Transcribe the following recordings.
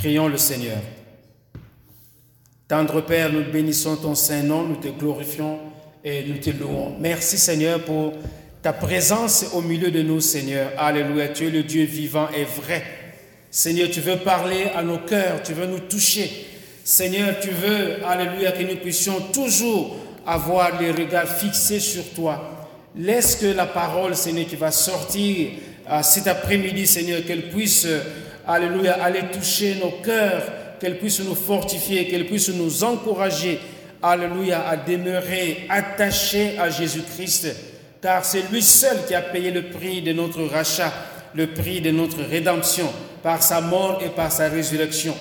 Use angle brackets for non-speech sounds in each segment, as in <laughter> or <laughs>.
Prions le Seigneur. Tendre Père, nous bénissons ton saint nom, nous te glorifions et nous te louons. Merci Seigneur pour ta présence au milieu de nous, Seigneur. Alléluia, tu es le Dieu vivant et vrai. Seigneur, tu veux parler à nos cœurs, tu veux nous toucher. Seigneur, tu veux, alléluia, que nous puissions toujours avoir les regards fixés sur toi. Laisse que la parole, Seigneur, qui va sortir euh, cet après-midi, Seigneur, qu'elle puisse, euh, alléluia, aller toucher nos cœurs, qu'elle puisse nous fortifier, qu'elle puisse nous encourager, alléluia, à demeurer attachés à Jésus-Christ, car c'est lui seul qui a payé le prix de notre rachat, le prix de notre rédemption, par sa mort et par sa résurrection.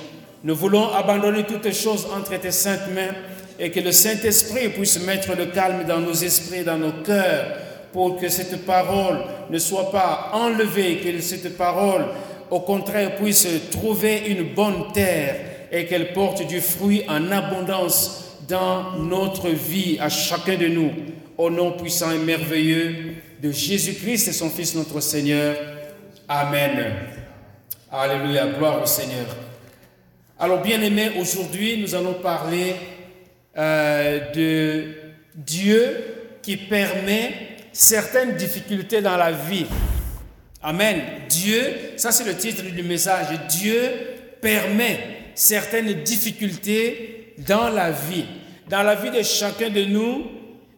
Nous voulons abandonner toutes choses entre tes saintes mains et que le Saint-Esprit puisse mettre le calme dans nos esprits, dans nos cœurs, pour que cette parole ne soit pas enlevée, que cette parole, au contraire, puisse trouver une bonne terre et qu'elle porte du fruit en abondance dans notre vie, à chacun de nous, au nom puissant et merveilleux de Jésus-Christ et son Fils notre Seigneur. Amen. Alléluia, gloire au Seigneur. Alors bien aimés, aujourd'hui nous allons parler euh, de Dieu qui permet certaines difficultés dans la vie. Amen. Dieu, ça c'est le titre du message, Dieu permet certaines difficultés dans la vie. Dans la vie de chacun de nous,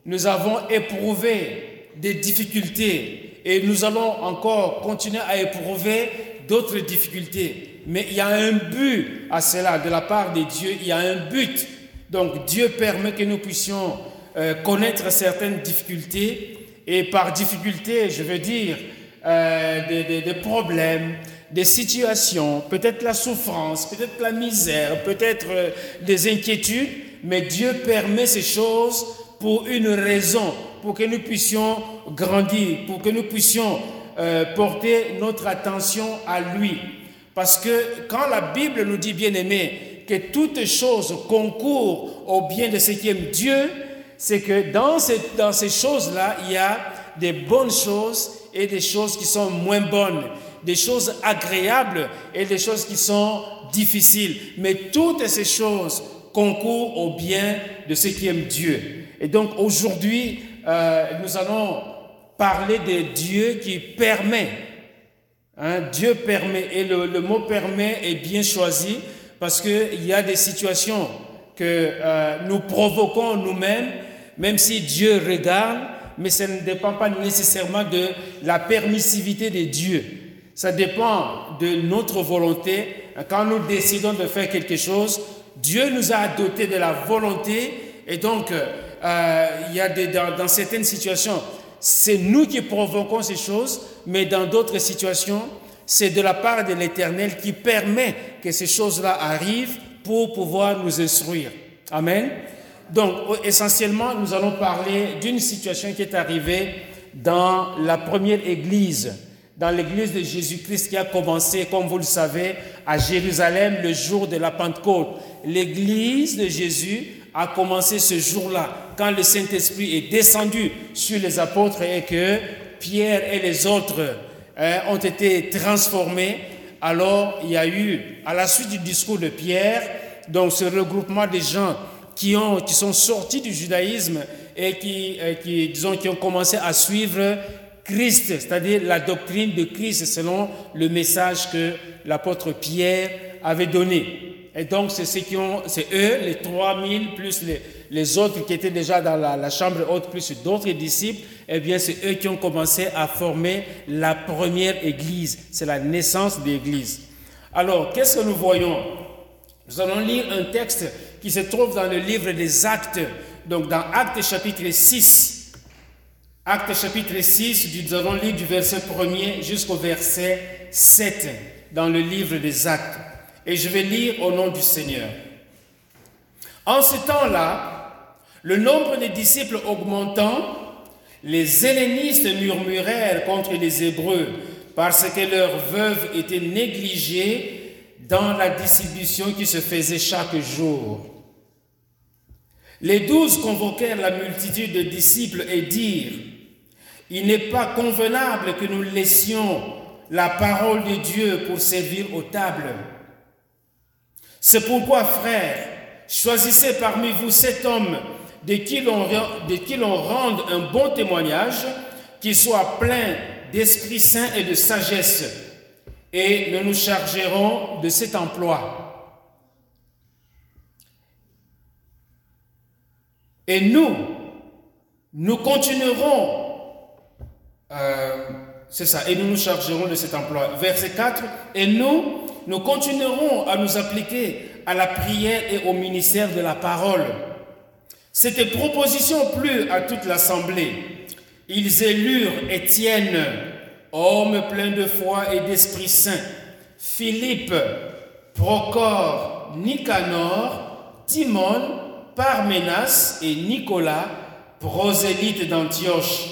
nous avons éprouvé des difficultés et nous allons encore continuer à éprouver d'autres difficultés. Mais il y a un but à cela de la part de Dieu, il y a un but. Donc Dieu permet que nous puissions euh, connaître certaines difficultés et par difficulté, je veux dire euh, des, problèmes, des situations, peut-être la souffrance, peut-être la misère, peut-être euh, des inquiétudes, mais Dieu permet ces choses pour une raison, pour que nous puissions grandir, pour que nous puissions euh, porter notre attention à lui. Parce que quand la Bible nous dit, bien aimé, que toutes choses concourent au bien de ceux qui aiment Dieu, c'est que dans ces, dans ces choses-là, il y a des bonnes choses et des choses qui sont moins bonnes, des choses agréables et des choses qui sont difficiles. Mais toutes ces choses concourent au bien de ceux qui aiment Dieu. Et donc aujourd'hui, euh, nous allons parler de Dieu qui permet. Hein, Dieu permet, et le, mot permet est bien choisi parce qu'il y a des situations que euh, nous provoquons nous-mêmes, même si Dieu regarde, mais ça ne dépend pas nécessairement de la permissivité de Dieu. Ça dépend de notre volonté. Quand nous décidons de faire quelque chose, Dieu nous a doté de la volonté et donc euh, il y a des, dans, dans certaines situations, c'est nous qui provoquons ces choses, mais dans d'autres situations, c'est de la part de l'Éternel qui permet que ces choses-là arrivent pour pouvoir nous instruire. Amen. Donc, essentiellement, nous allons parler d'une situation qui est arrivée dans la première église, dans l'église de Jésus-Christ qui a commencé, comme vous le savez, à Jérusalem le jour de la Pentecôte. L'église de Jésus a commencé ce jour-là, quand le Saint-Esprit est descendu sur les apôtres et que Pierre et les autres hein, ont été transformés. Alors, il y a eu, à la suite du discours de Pierre, donc ce regroupement des gens qui, ont, qui sont sortis du judaïsme et qui, et qui, disons, ont commencé à suivre Christ, c'est-à-dire la doctrine de Christ selon le message que l'apôtre Pierre avait donné. Et donc, c'est ceux qui ont, c'est eux, les 3000, plus les, autres qui étaient déjà dans la, la chambre haute, plus d'autres disciples, eh bien, c'est eux qui ont commencé à former la première église. C'est la naissance de l'église. Alors, qu'est-ce que nous voyons? Nous allons lire un texte qui se trouve dans le livre des Actes, donc dans Actes chapitre 6. Actes chapitre 6, nous allons lire du verset 1er jusqu'au verset 7 dans le livre des Actes. Et je vais lire au nom du Seigneur. En ce temps-là, le nombre des disciples augmentant, les hellénistes murmurèrent contre les Hébreux parce que leurs veuves étaient négligées dans la distribution qui se faisait chaque jour. Les douze convoquèrent la multitude de disciples et dirent, Il n'est pas convenable que nous laissions la parole de Dieu pour servir aux tables. C'est pourquoi, frères, choisissez parmi vous cet homme de qui l'on rende un bon témoignage, qui soit plein d'Esprit Saint et de sagesse, et nous nous chargerons de cet emploi. Et nous, nous continuerons, euh, c'est ça, et nous nous chargerons de cet emploi. Verset 4, et nous, nous continuerons à nous appliquer à la prière et au ministère de la parole. Cette proposition plut à toute l'assemblée. Ils élurent Étienne, homme plein de foi et d'Esprit Saint, Philippe, Procor, Nicanor, Timon, Parménas et Nicolas, prosélytes d'Antioche.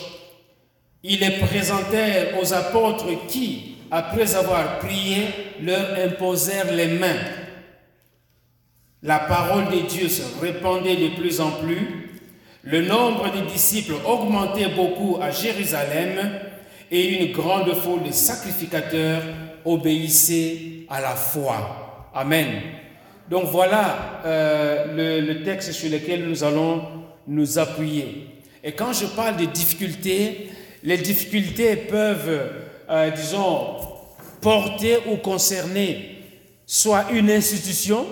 Ils les présentèrent aux apôtres qui, après avoir prié, leur imposèrent les mains. La parole de Dieu se répandait de plus en plus le nombre des disciples augmentait beaucoup à Jérusalem et une grande foule de sacrificateurs obéissait à la foi. Amen. Donc voilà euh, le, texte sur lequel nous allons nous appuyer. Et quand je parle de difficultés, les difficultés peuvent, euh, disons, porter ou concerner soit une institution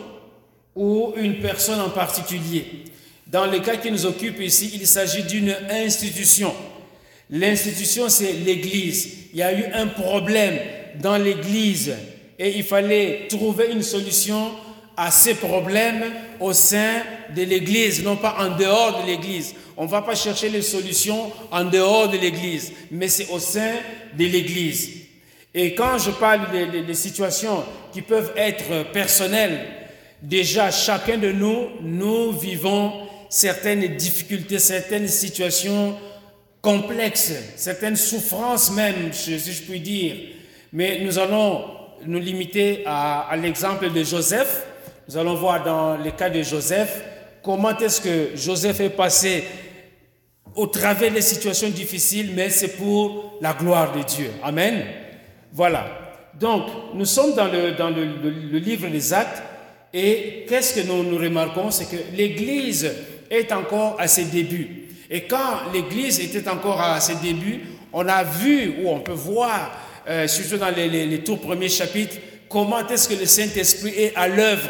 ou une personne en particulier. Dans le cas qui nous occupe ici, il s'agit d'une institution. L'institution, c'est l'Église. Il y a eu un problème dans l'Église et il fallait trouver une solution à ces problèmes au sein de l'Église, non pas en dehors de l'Église. On ne va pas chercher les solutions en dehors de l'Église, mais c'est au sein de l'Église. Et quand je parle des situations qui peuvent être personnelles, déjà chacun de nous, nous vivons certaines difficultés, certaines situations complexes, certaines souffrances même, si je puis dire. Mais nous allons nous limiter à, l'exemple de Joseph. Nous allons voir dans le cas de Joseph comment est-ce que Joseph est passé au travers des situations difficiles, mais c'est pour la gloire de Dieu. Amen. Voilà. Donc, nous sommes dans le, dans le livre des actes et qu'est-ce que nous, nous remarquons? C'est que l'Église est encore à ses débuts. Et quand l'Église était encore à ses débuts, on a vu, ou on peut voir, euh, surtout dans les, tout premiers chapitres, comment est-ce que le Saint-Esprit est à l'œuvre.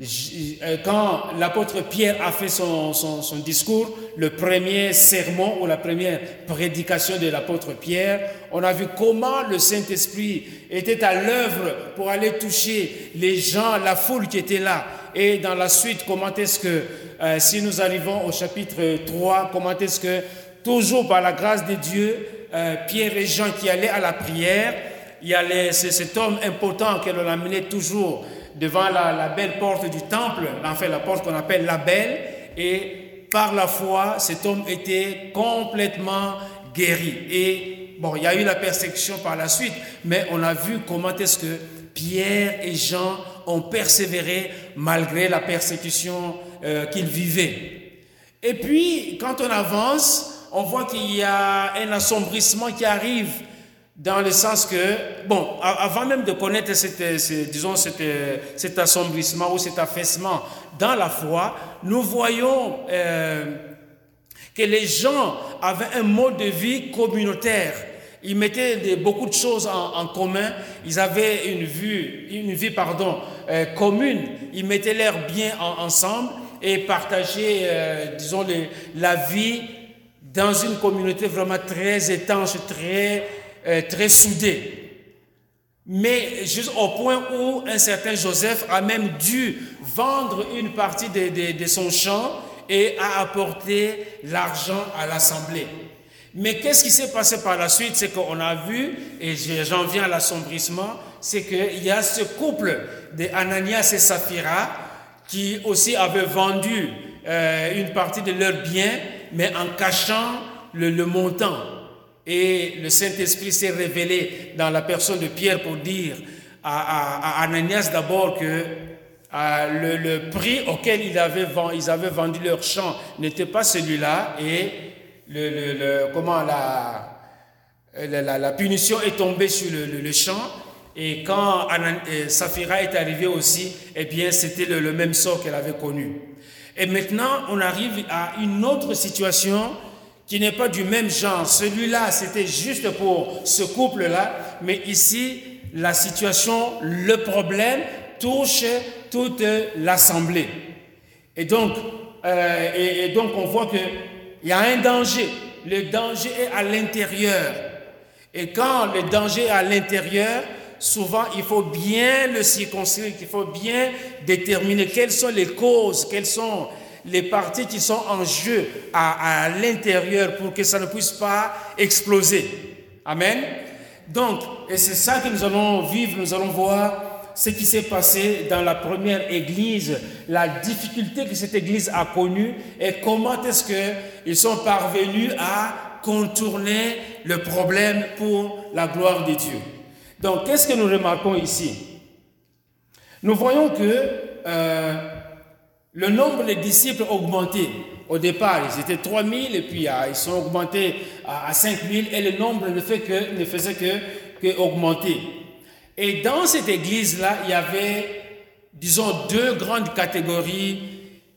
Euh, quand l'apôtre Pierre a fait son, son, son, discours, le premier sermon ou la première prédication de l'apôtre Pierre, on a vu comment le Saint-Esprit était à l'œuvre pour aller toucher les gens, la foule qui était là. Et dans la suite, comment est-ce que euh, si nous arrivons au chapitre 3, comment est-ce que, toujours par la grâce de Dieu, euh, Pierre et Jean qui allaient à la prière, il y a cet homme important que l'on amenait toujours devant la, belle porte du temple, enfin la porte qu'on appelle la belle, et par la foi, cet homme était complètement guéri. Et bon, il y a eu la persécution par la suite, mais on a vu comment est-ce que Pierre et Jean ont persévéré malgré la persécution euh, qu'ils vivaient. Et puis, quand on avance, on voit qu'il y a un assombrissement qui arrive dans le sens que, bon, avant même de connaître disons, cet assombrissement ou cet affaissement dans la foi, nous voyons euh, que les gens avaient un mode de vie communautaire. Ils mettaient beaucoup de choses en, commun. Ils avaient une vue, une vie pardon, euh, commune. Ils mettaient leurs biens ensemble et partager, euh, disons, la vie dans une communauté vraiment très étanche, très, euh, très soudée. Mais juste au point où un certain Joseph a même dû vendre une partie de, de son champ et a apporté l'argent à l'assemblée. Mais qu'est-ce qui s'est passé par la suite? C'est qu'on a vu, et j'en viens à l'assombrissement, c'est qu'il y a ce couple de Ananias et Saphira qui aussi avaient vendu euh, une partie de leurs biens, mais en cachant le, montant. Et le Saint-Esprit s'est révélé dans la personne de Pierre pour dire à, Ananias d'abord que euh, le, prix auquel ils avaient, ils avaient vendu leur champ n'était pas celui-là et le, comment la, la, punition est tombée sur le, champ Et quand Saphira est arrivée aussi, eh bien, c'était le, même sort qu'elle avait connu. Et maintenant, on arrive à une autre situation qui n'est pas du même genre. Celui-là, c'était juste pour ce couple-là, mais ici, la situation, le problème touche toute l'assemblée. Et donc, euh, et, donc, on voit qu'il y a un danger. Le danger est à l'intérieur. Et quand le danger est à l'intérieur, souvent il faut bien le circonscrire, il faut bien déterminer quelles sont les causes, quelles sont les parties qui sont en jeu à, l'intérieur pour que ça ne puisse pas exploser. Amen. Donc, et c'est ça que nous allons vivre, nous allons voir ce qui s'est passé dans la première église, la difficulté que cette église a connue et comment est-ce qu'ils sont parvenus à contourner le problème pour la gloire de Dieu. Donc, qu'est-ce que nous remarquons ici? Nous voyons que euh, le nombre de disciples a augmenté. Au départ, ils étaient 3000 et puis ah, ils sont augmentés à, 5000 et le nombre ne, fait que, ne faisait que, que augmenter. Et dans cette église-là, il y avait, disons, deux grandes catégories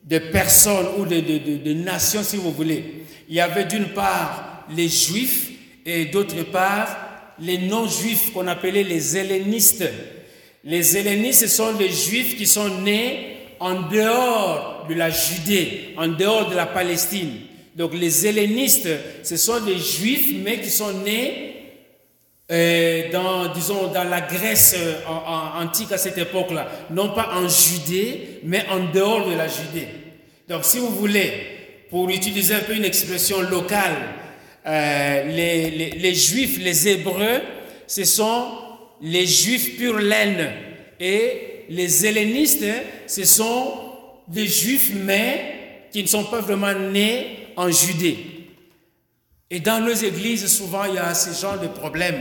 de personnes ou de, de, nations, si vous voulez. Il y avait d'une part les juifs et d'autre part les non-juifs qu'on appelait les hellénistes. Les hellénistes, ce sont les juifs qui sont nés en dehors de la Judée, en dehors de la Palestine. Donc les hellénistes, ce sont des juifs, mais qui sont nés euh, dans, disons, dans la Grèce euh, antique à cette époque-là, non pas en Judée, mais en dehors de la Judée. Donc, si vous voulez, pour utiliser un peu une expression locale, euh, les, Juifs, les Hébreux, ce sont les Juifs pure laine. Et les hellénistes, ce sont des Juifs, mais qui ne sont pas vraiment nés en Judée. Et dans nos églises, souvent, il y a ce genre de problème.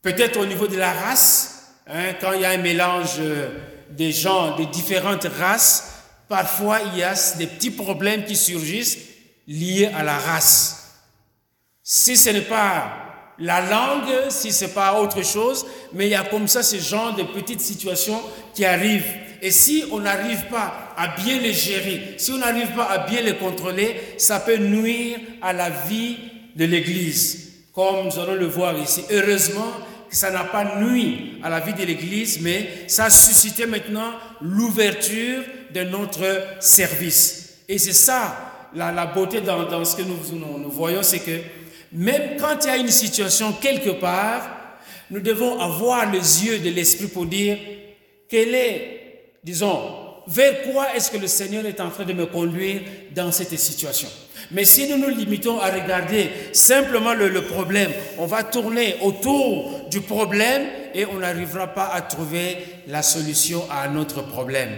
Peut-être au niveau de la race, hein, quand il y a un mélange euh, des gens de différentes races, parfois il y a des petits problèmes qui surgissent liés à la race. Si ce n'est pas la langue, si ce n'est pas autre chose, mais il y a comme ça ce genre de petites situations qui arrivent. Et si on n'arrive pas à bien les gérer, si on n'arrive pas à bien les contrôler, ça peut nuire à la vie de l'Église, comme nous allons le voir ici. Heureusement que ça n'a pas nuit à la vie de l'Église, mais ça a suscité maintenant l'ouverture de notre service. Et c'est ça la, beauté dans, ce que nous, nous voyons, c'est que même quand il y a une situation quelque part, nous devons avoir les yeux de l'Esprit pour dire quelle est, disons, vers quoi est-ce que le Seigneur est en train de me conduire dans cette situation. Mais si nous nous limitons à regarder simplement le, problème, on va tourner autour du problème et on n'arrivera pas à trouver la solution à notre problème.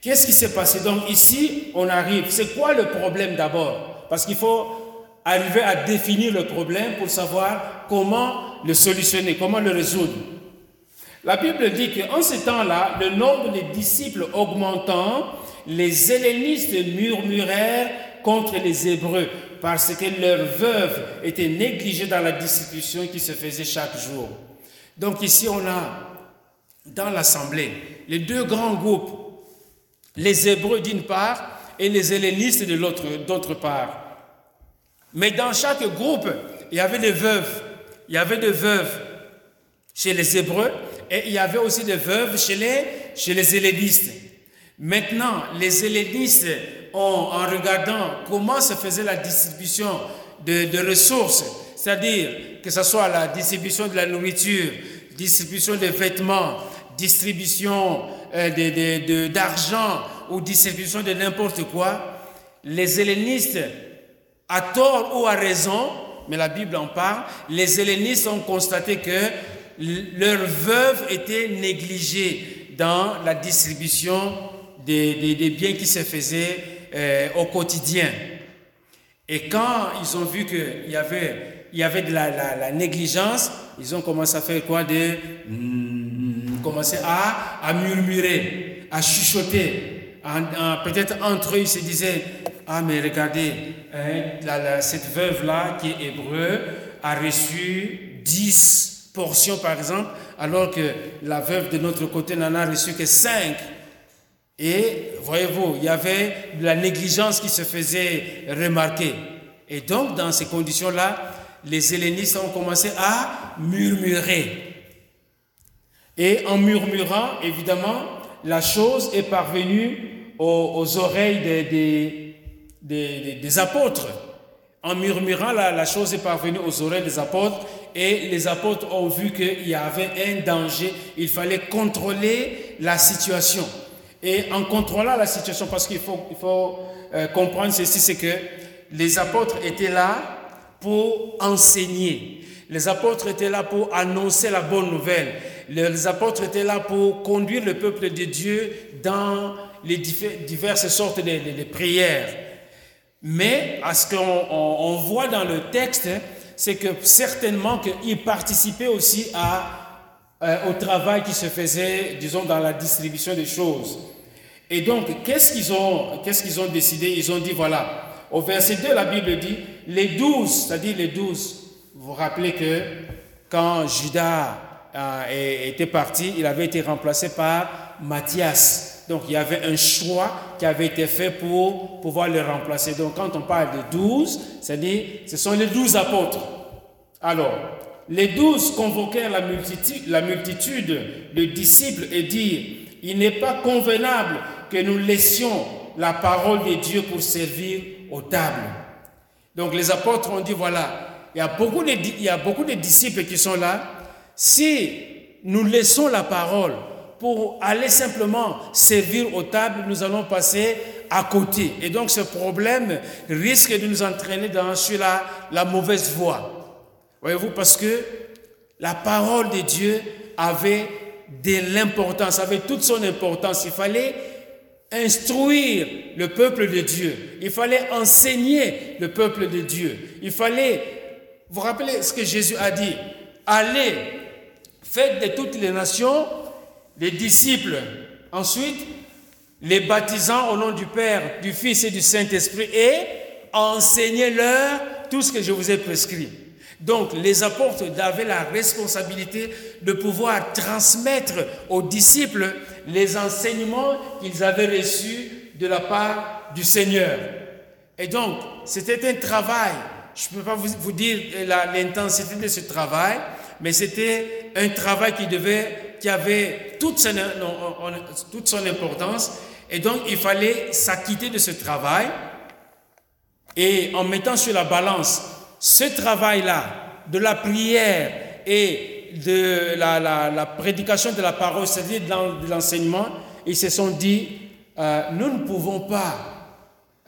Qu'est-ce qui s'est passé? Donc ici, on arrive. C'est quoi le problème d'abord? Parce qu'il faut arriver à définir le problème pour savoir comment le solutionner, comment le résoudre. La Bible dit qu'en ce temps-là, le nombre des disciples augmentant, les hellénistes murmurèrent contre les Hébreux parce que leurs veuves étaient négligées dans la distribution qui se faisait chaque jour. Donc ici, on a dans l'assemblée les deux grands groupes, les Hébreux d'une part et les hellénistes de l'autre, d'autre part. Mais dans chaque groupe, il y avait des veuves. Il y avait des veuves chez les Hébreux et il y avait aussi des veuves chez les, chez les hellénistes. Maintenant, les hellénistes, ont, en regardant comment se faisait la distribution de, de ressources, c'est-à-dire que ce soit la distribution de la nourriture, distribution des vêtements, distribution euh, d'argent ou distribution de n'importe quoi, les hellénistes, à tort ou à raison, mais la Bible en parle, les hellénistes ont constaté que leurs veuves étaient négligées dans la distribution des, biens qui se faisaient euh, au quotidien. Et quand ils ont vu qu'il y avait, il y avait de la, négligence, ils ont commencé à faire quoi de, mm, commencer à murmurer, à chuchoter. Peut-être entre eux, ils se disaient, ah mais regardez, hein, cette veuve-là qui est hébreu a reçu 10 portions, par exemple, alors que la veuve de notre côté n'en a reçu que cinq. Et voyez-vous, il y avait de la négligence qui se faisait remarquer. Et donc, dans ces conditions-là, les hellénistes ont commencé à murmurer. Et en murmurant, évidemment, la chose est parvenue aux, oreilles des, des, apôtres. En murmurant, la, la chose est parvenue aux oreilles des apôtres et les apôtres ont vu qu'il y avait un danger. Il fallait contrôler la situation. Et en contrôlant la situation, parce qu'il faut, il faut euh, comprendre ceci, c'est que les apôtres étaient là pour enseigner. Les apôtres étaient là pour annoncer la bonne nouvelle. Les apôtres étaient là pour conduire le peuple de Dieu dans les diverses sortes de, prières. Mais à ce qu'on voit dans le texte, c'est que certainement qu'ils participaient aussi euh, au travail qui se faisait, disons, dans la distribution des choses. Et donc, qu'est-ce qu'ils ont, qu'est-ce qu'ils ont décidé? Ils ont dit, voilà, au verset 2, la Bible dit, les douze, c'est-à-dire les douze, vous vous rappelez que quand Judas euh, était parti, il avait été remplacé par Matthias. Donc il y avait un choix qui avait été fait pour pouvoir le remplacer. Donc quand on parle de douze, c'est-à-dire ce sont les douze apôtres. Alors, les douze convoquèrent la multitude, la de disciples et dirent, il n'est pas convenable que nous laissions la parole de Dieu pour servir aux tables. Donc les apôtres ont dit, voilà, il y a beaucoup de disciples qui sont là. Si nous laissons la parole pour aller simplement servir aux tables, nous allons passer à côté. Et donc ce problème risque de nous entraîner dans sur la, la mauvaise voie. Voyez-vous, parce que la parole de Dieu avait de l'importance, avait toute son importance. Il fallait instruire le peuple de Dieu. Il fallait enseigner le peuple de Dieu. Il fallait, vous rappelez ce que Jésus a dit, allez, faites de toutes les nations des disciples. Ensuite, les baptisant au nom du Père, du Fils et du Saint-Esprit et enseignez-leur tout ce que je vous ai prescrit. Donc les apôtres avaient la responsabilité de pouvoir transmettre aux disciples les enseignements qu'ils avaient reçus de la part du Seigneur. Et donc, c'était un travail. Je ne peux pas vous, dire l'intensité de ce travail, mais c'était un travail qui devait, qui avait toute son, toute son importance. Et donc, il fallait s'acquitter de ce travail. Et en mettant sur la balance ce travail-là, de la prière et de la, prédication de la parole, c'est-à-dire de l'enseignement, ils se sont dit, euh, nous ne pouvons pas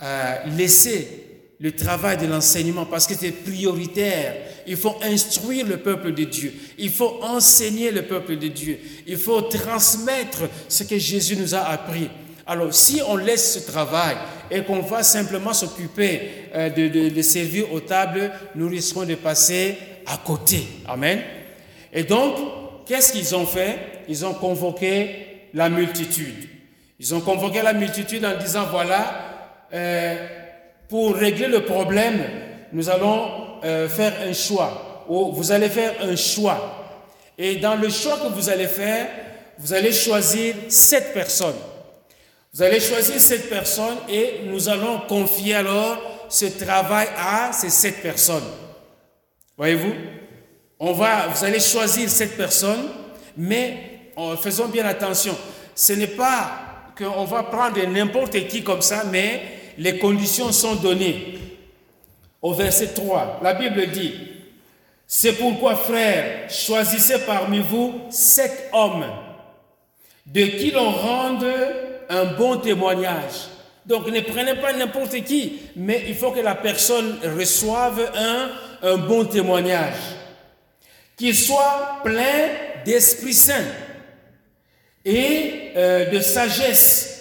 euh, laisser le travail de l'enseignement parce que c'est prioritaire. Il faut instruire le peuple de Dieu. Il faut enseigner le peuple de Dieu. Il faut transmettre ce que Jésus nous a appris. Alors, si on laisse ce travail et qu'on va simplement s'occuper euh, de, servir aux tables, nous risquons de passer à côté. Amen. Et donc, qu'est-ce qu'ils ont fait? Ils ont convoqué la multitude. Ils ont convoqué la multitude en disant, voilà, euh, pour régler le problème, nous allons euh, faire un choix. Ou vous allez faire un choix. Et dans le choix que vous allez faire, vous allez choisir sept personnes. Vous allez choisir cette personne et nous allons confier alors ce travail à ces sept personnes. Voyez-vous? On va, vous allez choisir cette personne, mais faisons bien attention. Ce n'est pas qu'on va prendre n'importe qui comme ça, mais les conditions sont données. Au verset 3, la Bible dit, c'est pourquoi, frères, choisissez parmi vous sept hommes de qui l'on rende un bon témoignage. Donc ne prenez pas n'importe qui, mais il faut que la personne reçoive un, bon témoignage. Qu'il soit plein d'Esprit Saint et euh, de sagesse,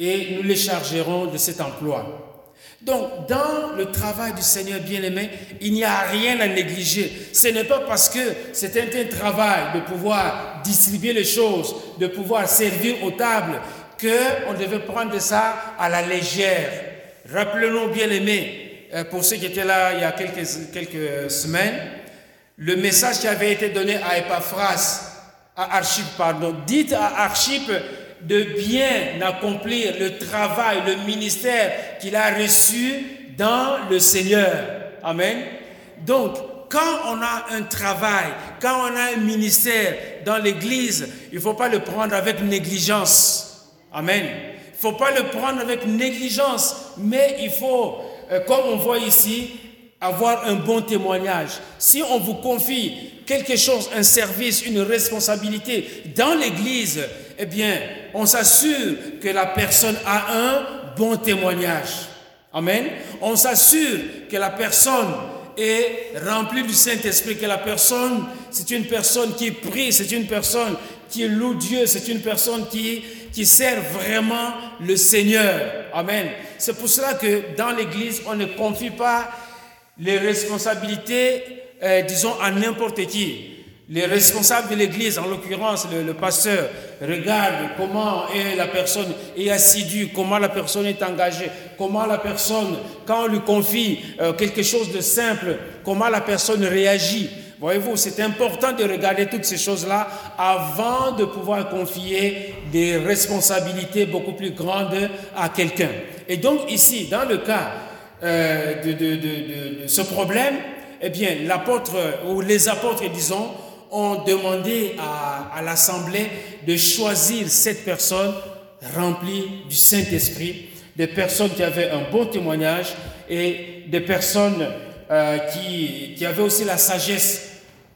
et nous les chargerons de cet emploi. Donc, dans le travail du Seigneur bien-aimé, il n'y a rien à négliger. Ce n'est pas parce que c'est un, travail de pouvoir distribuer les choses, de pouvoir servir aux tables, qu'on devait prendre ça à la légère. Rappelons-nous, bien aimés, euh, pour ceux qui étaient là il y a quelques, quelques semaines, le message qui avait été donné à Epaphras, à Archip, pardon, dites à Archip de bien accomplir le travail, le ministère qu'il a reçu dans le Seigneur. Amen. Donc, quand on a un travail, quand on a un ministère dans l'Église, il ne faut pas le prendre avec négligence. Amen. Il ne faut pas le prendre avec négligence, mais il faut, euh, comme on voit ici, avoir un bon témoignage. Si on vous confie quelque chose, un service, une responsabilité dans l'Église, eh bien, on s'assure que la personne a un bon témoignage. Amen. On s'assure que la personne est remplie du Saint-Esprit, que la personne, c'est une personne qui prie, c'est une personne qui loue Dieu, c'est une personne qui, qui sert vraiment le Seigneur. Amen. C'est pour cela que dans l'Église, on ne confie pas les responsabilités, euh, disons, à n'importe qui. Les responsables de l'Église, en l'occurrence le, pasteur, regardent comment est la personne est assidue, comment la personne est engagée, comment la personne, quand on lui confie euh, quelque chose de simple, comment la personne réagit. Voyez-vous, c'est important de regarder toutes ces choses-là avant de pouvoir confier des responsabilités beaucoup plus grandes à quelqu'un. Et donc ici, dans le cas euh, de, ce problème, eh bien, l'apôtre ou les apôtres, disons, ont demandé à, l'Assemblée de choisir cette personne remplie du Saint-Esprit, des personnes qui avaient un bon témoignage et des personnes euh, qui, qui avaient aussi la sagesse.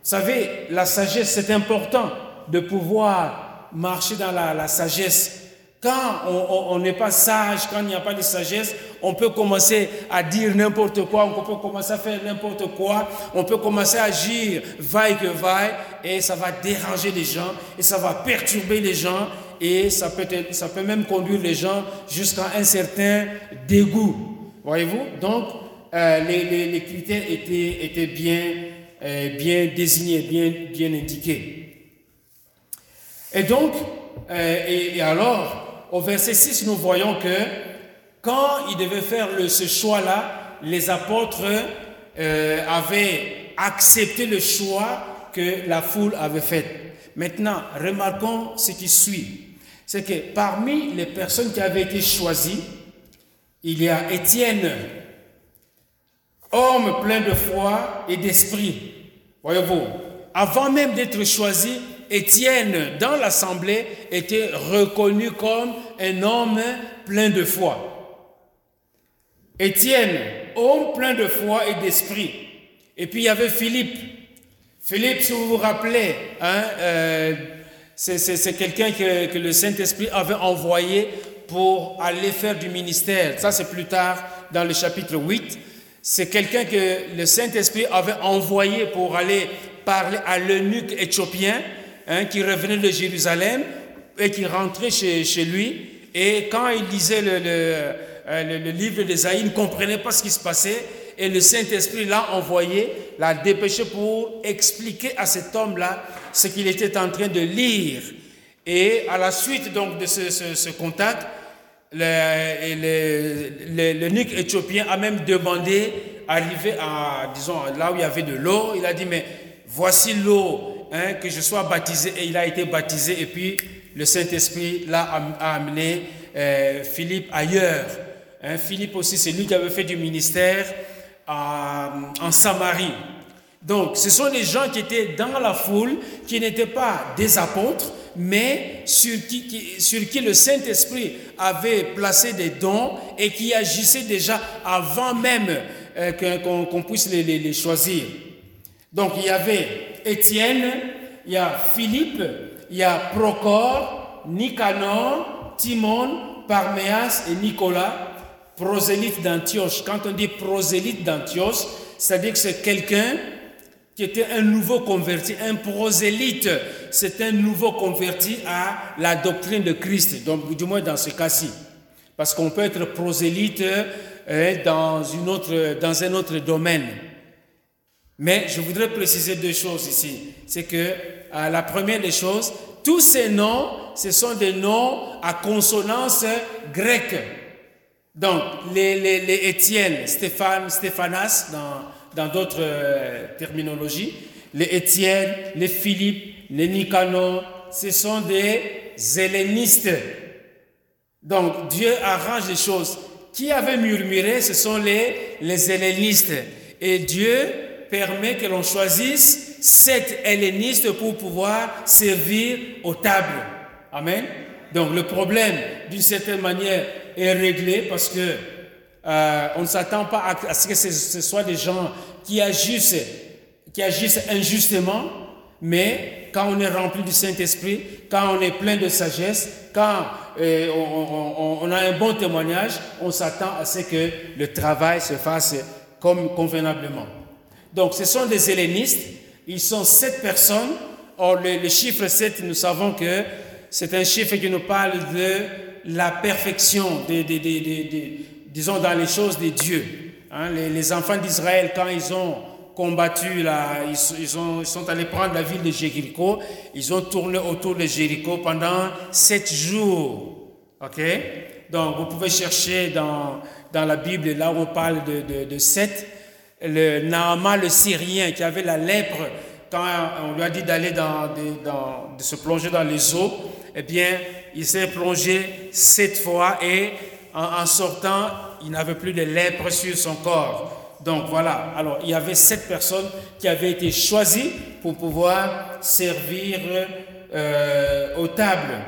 Vous savez, la sagesse, c'est important de pouvoir marcher dans la, la sagesse quand on n'est pas sage, quand il n'y a pas de sagesse, on peut commencer à dire n'importe quoi, on peut commencer à faire n'importe quoi, on peut commencer à agir vaille que vaille, et ça va déranger les gens, et ça va perturber les gens, et ça peut, ça peut même conduire les gens jusqu'à un certain dégoût. Voyez-vous? Donc, euh, les, critères étaient, bien, euh, bien désignés, bien, indiqués. Et donc, euh, et alors, au verset 6, nous voyons que quand ils devaient faire ce choix-là, les apôtres euh, avaient accepté le choix que la foule avait fait. Maintenant, remarquons ce qui suit. C'est que parmi les personnes qui avaient été choisies, il y a Étienne, homme plein de foi et d'esprit. Voyez-vous, avant même d'être choisi, Étienne, dans l'assemblée, était reconnu comme un homme plein de foi. Étienne, homme plein de foi et d'esprit. Et puis il y avait Philippe. Philippe, si vous vous rappelez, hein, euh, c'est quelqu'un que, le Saint-Esprit avait envoyé pour aller faire du ministère. Ça, c'est plus tard dans le chapitre 8. C'est quelqu'un que le Saint-Esprit avait envoyé pour aller parler à l'eunuque éthiopien hein, qui revenait de Jérusalem et qui rentrait chez, lui. Et quand il lisait le, le, euh, le, livre d'Ésaïe, ne comprenait pas ce qui se passait. Et le Saint-Esprit l'a envoyé, l'a dépêché pour expliquer à cet homme-là ce qu'il était en train de lire. Et à la suite donc de ce, contact, le, le, le, éthiopien a même demandé, arrivé à, disons, là où il y avait de l'eau, il a dit, mais voici l'eau Hein, que je sois baptisé et il a été baptisé et puis le Saint-Esprit l'a amené euh, Philippe ailleurs. Hein, Philippe aussi, c'est lui qui avait fait du ministère en Samarie. Donc, ce sont des gens qui étaient dans la foule, qui n'étaient pas des apôtres, mais sur qui, le Saint-Esprit avait placé des dons et qui agissaient déjà avant même euh, qu'on puisse les, les, les choisir. Donc, il y avait Étienne, il y a Philippe, il y a Procor, Nicanor, Timon, Parméas et Nicolas, prosélyte d'Antioche. Quand on dit prosélyte d'Antioche, c'est-à-dire que c'est quelqu'un qui était un nouveau converti, un prosélyte, c'est un nouveau converti à la doctrine de Christ, donc du moins dans ce cas-ci. Parce qu'on peut être prosélyte euh, dans, une autre, dans un autre domaine. Mais je voudrais préciser deux choses ici. C'est que euh, la première des choses, tous ces noms, ce sont des noms à consonance grecque. Donc, les, les, les Étienne, Stéphane, Stéphanas, dans d'autres euh, terminologies, les Étienne, les Philippe, les Nicanor, ce sont des hellénistes. Donc Dieu arrange les choses. Qui avait murmuré, ce sont les, les hellénistes. Et Dieu permet que l'on choisisse sept hellénistes pour pouvoir servir aux tables. Amen. Donc le problème, d'une certaine manière, est réglé parce que euh, on ne s'attend pas à, ce que ce, soit des gens qui agissent, qui agissent injustement, mais quand on est rempli du Saint-Esprit, quand on est plein de sagesse, quand euh, on, a un bon témoignage, on s'attend à ce que le travail se fasse comme convenablement. Donc ce sont des hellénistes, ils sont sept personnes. Or le, le chiffre 7, nous savons que c'est un chiffre qui nous parle de la perfection, disons dans les choses de Dieu. Hein. les, enfants d'Israël, quand ils ont combattu, ils, sont allés prendre la ville de Jéricho, ils ont tourné autour de Jéricho pendant sept jours. Ok? Donc vous pouvez chercher dans, la Bible, là où on parle de, sept, le Naaman le Syrien qui avait la lèpre, quand on lui a dit d'aller se plonger dans les eaux, eh bien, il s'est plongé sept fois et en, sortant, il n'avait plus de lèpre sur son corps. Donc voilà, alors il y avait sept personnes qui avaient été choisies pour pouvoir servir euh, aux tables.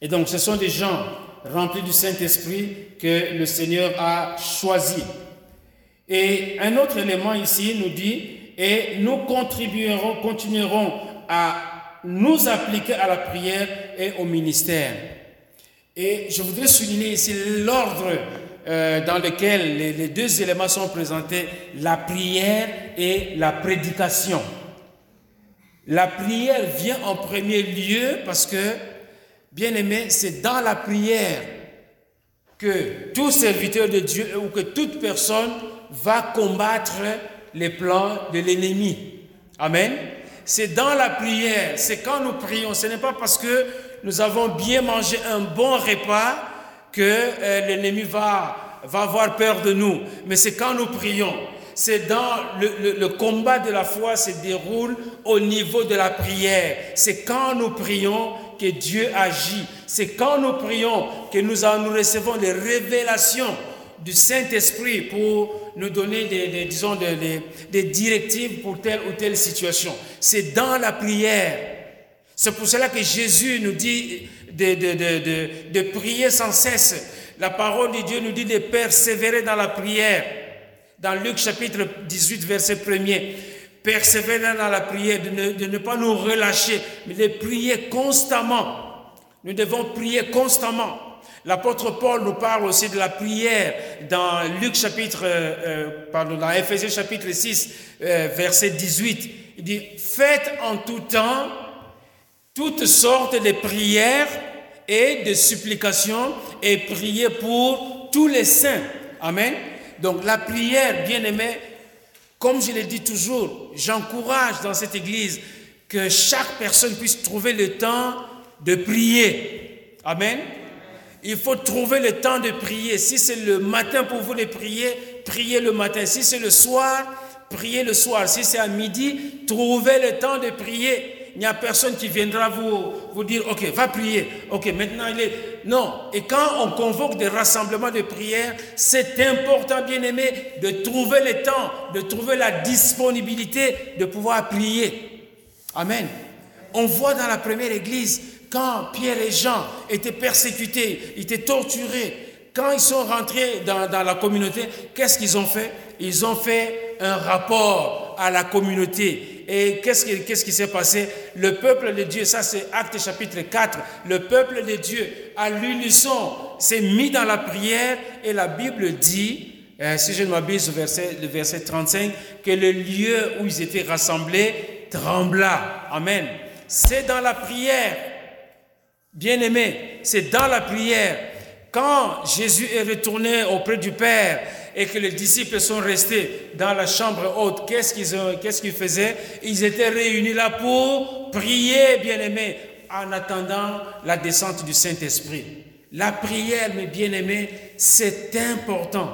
Et donc ce sont des gens remplis du Saint-Esprit que le Seigneur a choisis. Et un autre élément ici nous dit, et nous contribuerons, continuerons à nous appliquer à la prière et au ministère. Et je voudrais souligner ici l'ordre euh, dans lequel les, les, deux éléments sont présentés, la prière et la prédication. La prière vient en premier lieu parce que, bien aimé, c'est dans la prière que tout serviteur de Dieu ou que toute personne va combattre les plans de l'ennemi. Amen c'est dans la prière, c'est quand nous prions. Ce n'est pas parce que nous avons bien mangé un bon repas que euh, l'ennemi va, va avoir peur de nous, mais c'est quand nous prions. C'est dans le, combat de la foi se déroule au niveau de la prière. C'est quand nous prions que Dieu agit. C'est quand nous prions que nous, nous recevons des révélations du Saint-Esprit pour nous donner des, disons, des, directives pour telle ou telle situation. C'est dans la prière. C'est pour cela que Jésus nous dit de, de, de, prier sans cesse. La parole de Dieu nous dit de persévérer dans la prière. Dans Luc chapitre 18, verset 1er. Persévérer dans la prière, de de ne pas nous relâcher, mais de prier constamment. Nous devons prier constamment. L'apôtre Paul nous parle aussi de la prière dans Luc chapitre, euh, euh, pardon, dans Ephésiens chapitre 6, euh, verset 18. Il dit, faites en tout temps toutes sortes de prières et de supplications et priez pour tous les saints. Amen. Donc la prière, bien aimé, comme je le dis toujours, j'encourage dans cette église que chaque personne puisse trouver le temps de prier. Amen. Il faut trouver le temps de prier. Si c'est le matin pour vous de prier, priez le matin. Si c'est le soir, priez le soir. Si c'est à midi, trouvez le temps de prier. Il n'y a personne qui viendra vous, vous dire, OK, va prier. OK, maintenant il est... Non. Et quand on convoque des rassemblements de prière, c'est important, bien aimé, de trouver le temps, de trouver la disponibilité de pouvoir prier. Amen. On voit dans la première église, quand Pierre et Jean étaient persécutés, étaient torturés, quand ils sont rentrés dans, la communauté, qu'est-ce qu'ils ont fait? Ils ont fait un rapport à la communauté. Et qu'est-ce qui, s'est passé? Le peuple de Dieu, ça c'est Acte chapitre 4, le peuple de Dieu, à l'unisson, s'est mis dans la prière et la Bible dit, euh, si je ne m'abuse, verset, le verset 35, que le lieu où ils étaient rassemblés trembla. Amen. C'est dans la prière Bien-aimé, c'est dans la prière. Quand Jésus est retourné auprès du Père et que les disciples sont restés dans la chambre haute, qu'est-ce qu'ils faisaient? Ils étaient réunis là pour prier, bien-aimé, en attendant la descente du Saint-Esprit. La prière, mes bien-aimés, c'est important.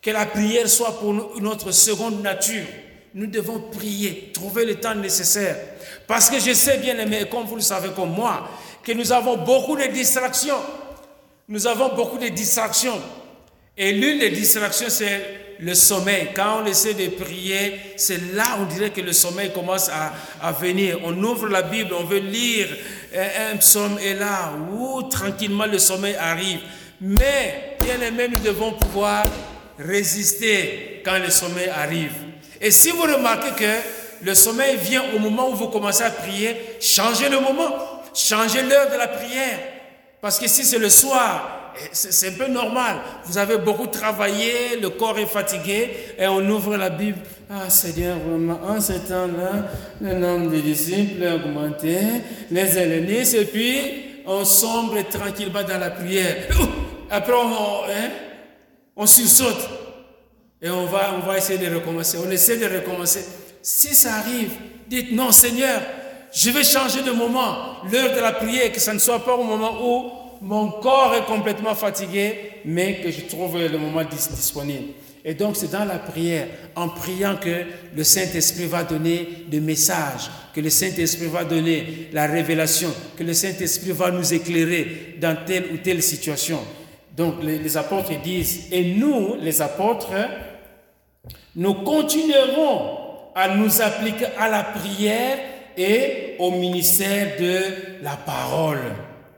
Que la prière soit pour notre seconde nature. nous devons prier, trouver le temps nécessaire. Parce que je sais bien aimé, comme vous le savez comme moi, que nous avons beaucoup de distractions. Nous avons beaucoup de distractions. Et l'une des distractions, c'est le sommeil. Quand on essaie de prier, c'est là on dirait que le sommeil commence à, venir. On ouvre la Bible, on veut lire un, psaume et là, où tranquillement le sommeil arrive. Mais, bien aimé, nous devons pouvoir résister quand le sommeil arrive. Et si vous remarquez que le sommeil vient au moment où vous commencez à prier, changez le moment, changez l'heure de la prière. Parce que si c'est le soir, c'est un peu normal. Vous avez beaucoup travaillé, le corps est fatigué, et on ouvre la Bible. Ah Seigneur, vraiment, en ce temps-là, le nombre de disciples a augmenté, les hellénistes, et puis on sombre tranquillement dans la prière. Après, on, hein, sursaute. Et on va, on va essayer de recommencer. On essaie de recommencer. Si ça arrive, dites non, Seigneur, je vais changer de moment, l'heure de la prière, que ça ne soit pas au moment où mon corps est complètement fatigué, mais que je trouve le moment disponible. Et donc c'est dans la prière, en priant que le Saint-Esprit va donner des messages, que le Saint-Esprit va donner la révélation, que le Saint-Esprit va nous éclairer dans telle ou telle situation. Donc les, les apôtres disent, et nous, les apôtres, nous continuerons à nous appliquer à la prière et au ministère de la parole.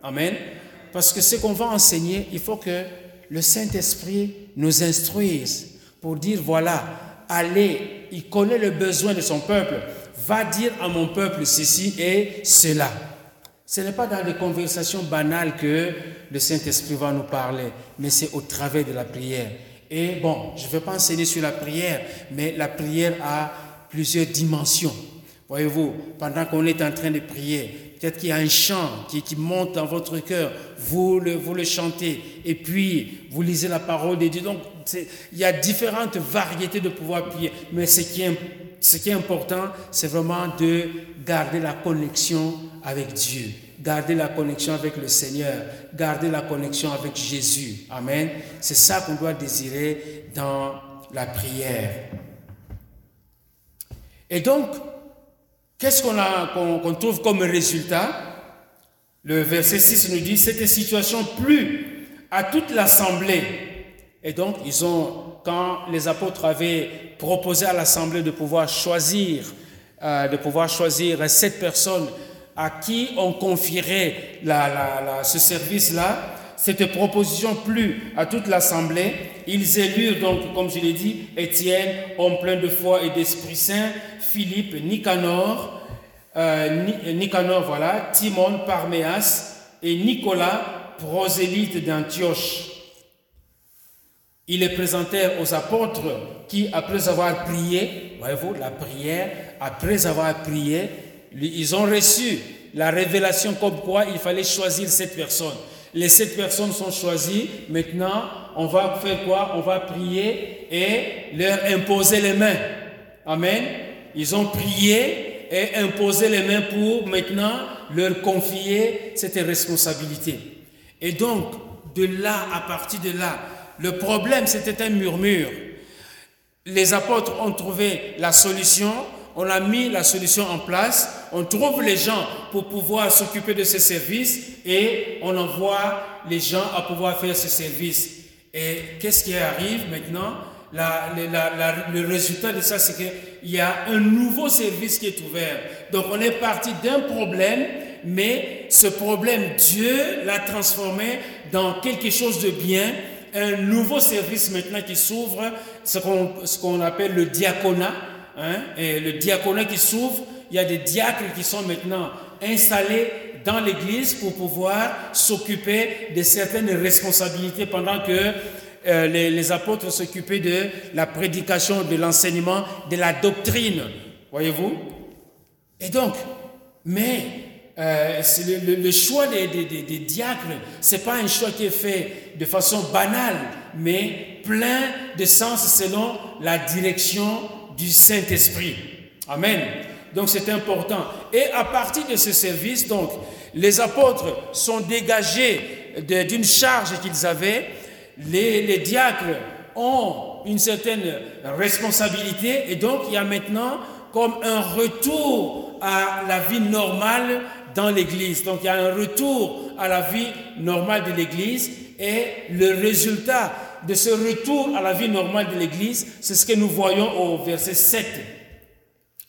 Amen. Parce que ce qu'on va enseigner, il faut que le Saint-Esprit nous instruise pour dire, voilà, allez, il connaît le besoin de son peuple, va dire à mon peuple ceci et cela. Ce n'est pas dans des conversations banales que le Saint-Esprit va nous parler, mais c'est au travers de la prière. Et bon, je ne vais pas enseigner sur la prière, mais la prière a plusieurs dimensions. Voyez-vous, pendant qu'on est en train de prier, Peut-être qu'il y a un chant qui, monte dans votre cœur, vous le, vous le chantez, et puis vous lisez la parole de Dieu. Donc, il y a différentes variétés de pouvoir prier, mais ce qui est, ce qui est important, c'est vraiment de garder la connexion avec Dieu, garder la connexion avec le Seigneur, garder la connexion avec Jésus. Amen. C'est ça qu'on doit désirer dans la prière. Et donc, Qu'est-ce qu'on trouve comme résultat? Le verset 6 nous dit, cette situation plut à toute l'assemblée. Et donc, ils ont, quand les apôtres avaient proposé à l'assemblée de pouvoir choisir, euh, de pouvoir choisir sept personnes à qui on confierait ce service-là, cette proposition plut à toute l'assemblée. Ils élurent donc, comme je l'ai dit, Étienne, homme plein de foi et d'Esprit Saint, Philippe, Nicanor, euh, Nicanor, voilà, Timon, Parméas et Nicolas, prosélyte d'Antioche. Ils les présentèrent aux apôtres qui, après avoir prié, voyez-vous, la prière, après avoir prié, ils ont reçu la révélation comme quoi il fallait choisir cette personne. Les sept personnes sont choisies. Maintenant, on va faire quoi? On va prier et leur imposer les mains. Amen. Ils ont prié et imposé les mains pour maintenant leur confier cette responsabilité. Et donc, de là, à partir de là, le problème, c'était un murmure. Les apôtres ont trouvé la solution, on a mis la solution en place, on trouve les gens pour pouvoir s'occuper de ce service et on envoie les gens à pouvoir faire ce service. Et qu'est-ce qui arrive maintenant? Le résultat de ça, c'est qu'il y a un nouveau service qui est ouvert. Donc on est parti d'un problème, mais ce problème, Dieu l'a transformé dans quelque chose de bien, un nouveau service maintenant qui s'ouvre, ce qu'on appelle le diaconat. Hein, et le diaconat qui s'ouvre, il y a des diacres qui sont maintenant installés dans l'Église pour pouvoir s'occuper de certaines responsabilités pendant que euh, les, apôtres s'occupaient de la prédication, de l'enseignement, de la doctrine. Voyez-vous? Et donc, mais euh, le, choix des, diacres, ce n'est pas un choix qui est fait de façon banale, mais plein de sens selon la direction du Saint-Esprit. Amen. Donc c'est important. Et à partir de ce service, donc, les apôtres sont dégagés d'une charge qu'ils avaient les, diacres ont une certaine responsabilité et donc il y a maintenant comme un retour à la vie normale dans l'Église. Donc il y a un retour à la vie normale de l'Église et le résultat de ce retour à la vie normale de l'Église, c'est ce que nous voyons au verset 7.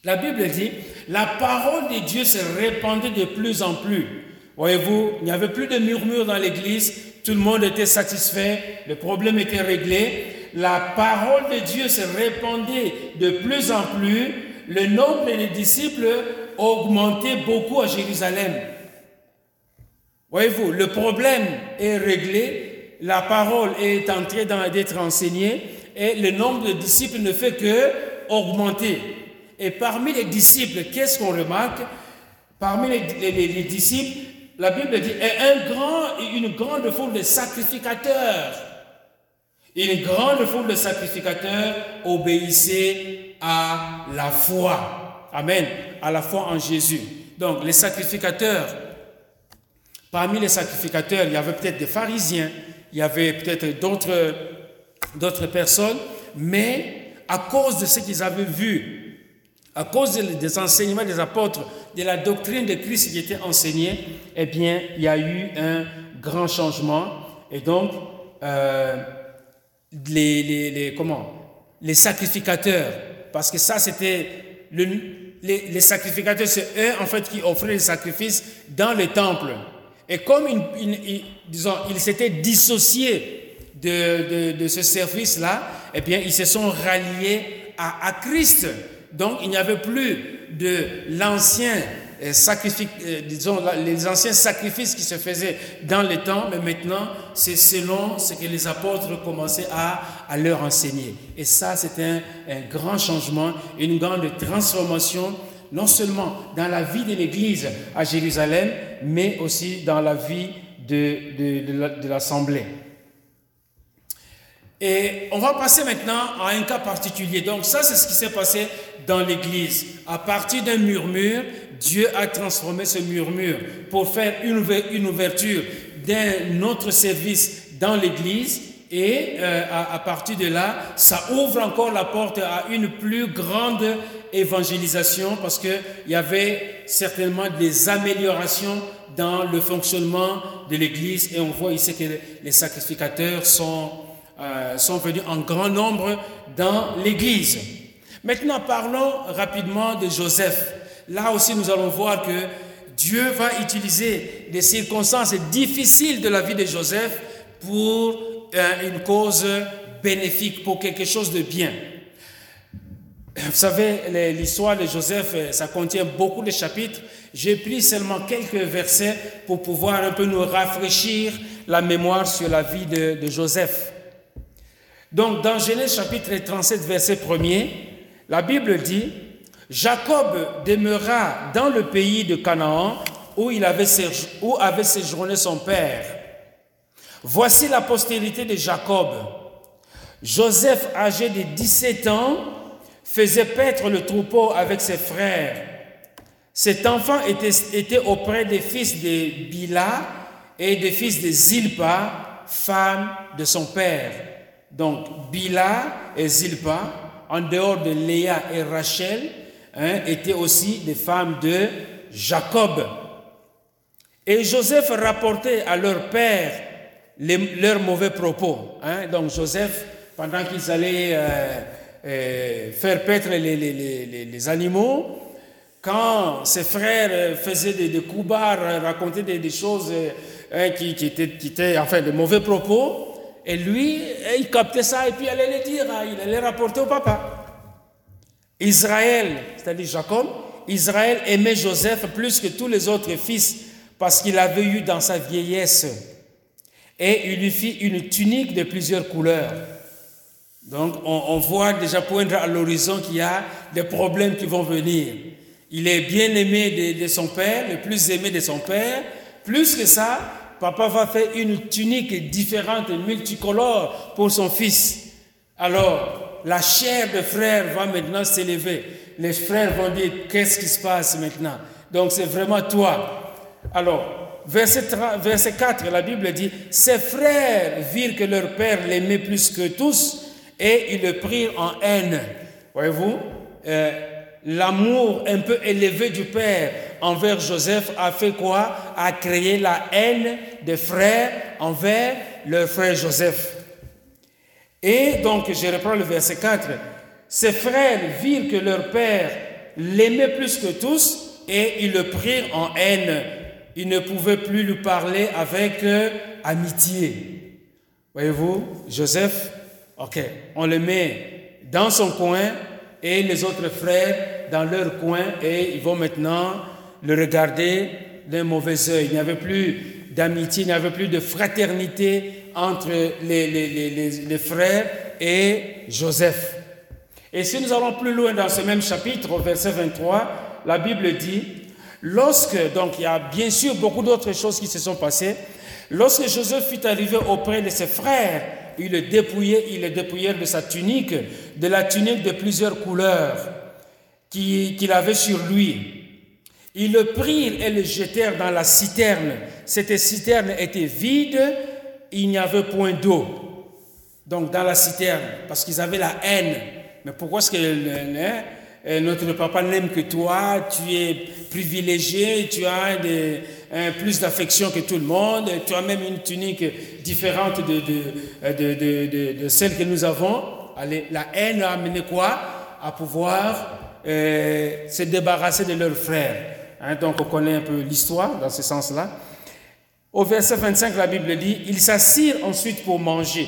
La Bible dit, la parole de Dieu se répandait de plus en plus. Voyez-vous, il n'y avait plus de murmures dans l'Église, tout le monde était satisfait, le problème était réglé. La parole de Dieu se répandait de plus en plus, le nombre des disciples augmentait beaucoup à Jérusalem. Voyez-vous, le problème est réglé, la parole est en train d'être enseignée et le nombre de disciples ne fait que augmenter. Et parmi les disciples, qu'est-ce qu'on remarque? Parmi les, disciples, la Bible dit un grand, une grande foule de sacrificateurs. Une grande foule de sacrificateurs obéissaient à la foi. Amen. À la foi en Jésus. Donc, les sacrificateurs, parmi les sacrificateurs, il y avait peut-être des pharisiens, il y avait peut-être d'autres, d'autres personnes, mais à cause de ce qu'ils avaient vu à cause des enseignements des apôtres, de la doctrine de Christ qui était enseignée, eh bien, il y a eu un grand changement. Et donc, euh, les, comment les sacrificateurs, parce que ça, c'était les, les, sacrificateurs, c'est eux, en fait, qui offraient les sacrifices dans les temples. Et comme, disons, ils s'étaient dissociés de, de, de ce service-là, eh bien, ils se sont ralliés à, à Christ. Donc il n'y avait plus de l'ancien euh, sacrifice, euh, disons, les anciens sacrifices qui se faisaient dans les temps, mais maintenant c'est selon ce que les apôtres commençaient à, leur enseigner. Et ça, c'est un, grand changement, une grande transformation, non seulement dans la vie de l'Église à Jérusalem, mais aussi dans la vie de l'Assemblée. Et on va passer maintenant à un cas particulier. Donc ça, c'est ce qui s'est passé dans l'Église. À partir d'un murmure, Dieu a transformé ce murmure pour faire une ouverture d'un autre service dans l'Église. Et euh, à, partir de là, ça ouvre encore la porte à une plus grande évangélisation parce qu'il y avait certainement des améliorations dans le fonctionnement de l'Église. Et on voit ici que les sacrificateurs sont, euh, sont venus en grand nombre dans l'Église. Maintenant, parlons rapidement de Joseph. Là aussi, nous allons voir que Dieu va utiliser des circonstances difficiles de la vie de Joseph pour euh, une cause bénéfique, pour quelque chose de bien. Vous savez, l'histoire de Joseph, euh, ça contient beaucoup de chapitres. J'ai pris seulement quelques versets pour pouvoir un peu nous rafraîchir la mémoire sur la vie de Joseph. Donc, dans Genèse chapitre 37, verset 1er, la Bible dit, Jacob demeura dans le pays de Canaan où, avait, séjourné son père. Voici la postérité de Jacob. Joseph, âgé de 17 ans, faisait paître le troupeau avec ses frères. Cet enfant était, était auprès des fils de Bila et des fils de Zilpa, femme de son père. Donc Bila et Zilpa, en dehors de Léa et Rachel, hein, étaient aussi des femmes de Jacob. Et Joseph rapportait à leur père leurs mauvais propos. Hein. Donc Joseph, pendant qu'ils allaient euh, euh, faire paître les, animaux, quand ses frères faisaient des, coups bas, racontaient des, choses hein, qui, étaient, qui étaient, enfin, de mauvais propos, et lui, il captait ça et puis allait le dire, hein, il allait rapporter au papa. Israël, c'est-à-dire Jacob, Israël aimait Joseph plus que tous les autres fils parce qu'il avait eu dans sa vieillesse. Et il lui fit une tunique de plusieurs couleurs. Donc on, voit déjà poindre à l'horizon qu'il y a des problèmes qui vont venir. Il est bien aimé de son père, le plus aimé de son père. Plus que ça, papa va faire une tunique différente, multicolore pour son fils. Alors, la chair de frère va maintenant s'élever. Les frères vont dire, qu'est-ce qui se passe maintenant? Donc, c'est vraiment toi. Alors, verset, verset 4, la Bible dit, ses frères virent que leur père l'aimait plus que tous et ils le prirent en haine. Voyez-vous, euh, l'amour un peu élevé du Père envers Joseph a fait quoi? A créé la haine des frères envers leur frère Joseph. Et donc, je reprends le verset 4. Ses frères virent que leur père l'aimait plus que tous et ils le prirent en haine. Ils ne pouvaient plus lui parler avec euh, amitié. Voyez-vous, Joseph, ok, on le met dans son coin et les autres frères dans leur coin et ils vont maintenant le regarder d'un mauvais œil. Il n'y avait plus d'amitié, il n'y avait plus de fraternité entre les, les, frères et Joseph. Et si nous allons plus loin dans ce même chapitre, au verset 23, la Bible dit, lorsque, donc il y a bien sûr beaucoup d'autres choses qui se sont passées, lorsque Joseph fut arrivé auprès de ses frères, il le dépouillait, il le dépouillèrent de sa tunique, de la tunique de plusieurs couleurs qu'il avait sur lui. Ils le prirent et le jetèrent dans la citerne. Cette citerne était vide, il n'y avait point d'eau. Donc dans la citerne, parce qu'ils avaient la haine. Mais pourquoi est-ce que hein, euh, notre papa n'aime que toi Tu es privilégié, tu as plus d'affection que tout le monde, tu as même une tunique différente de, de, de, celle que nous avons. Allez, la haine a amené quoi? À pouvoir euh, se débarrasser de leurs frères. Hein, donc on connaît un peu l'histoire dans ce sens-là. Au verset 25, la Bible dit, ils s'assirent ensuite pour manger.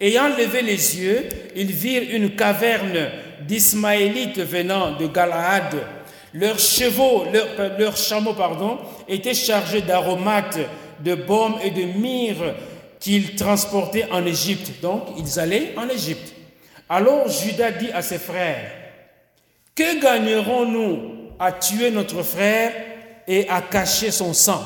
Ayant levé les yeux, ils virent une caverne d'Ismaélites venant de Galaad leurs chevaux, leurs, leurs chameaux, pardon, étaient chargés d'aromates, de baumes et de myrrhe qu'ils transportaient en Égypte. Donc, ils allaient en Égypte. Alors Judas dit à ses frères, Que gagnerons-nous à tuer notre frère et à cacher son sang?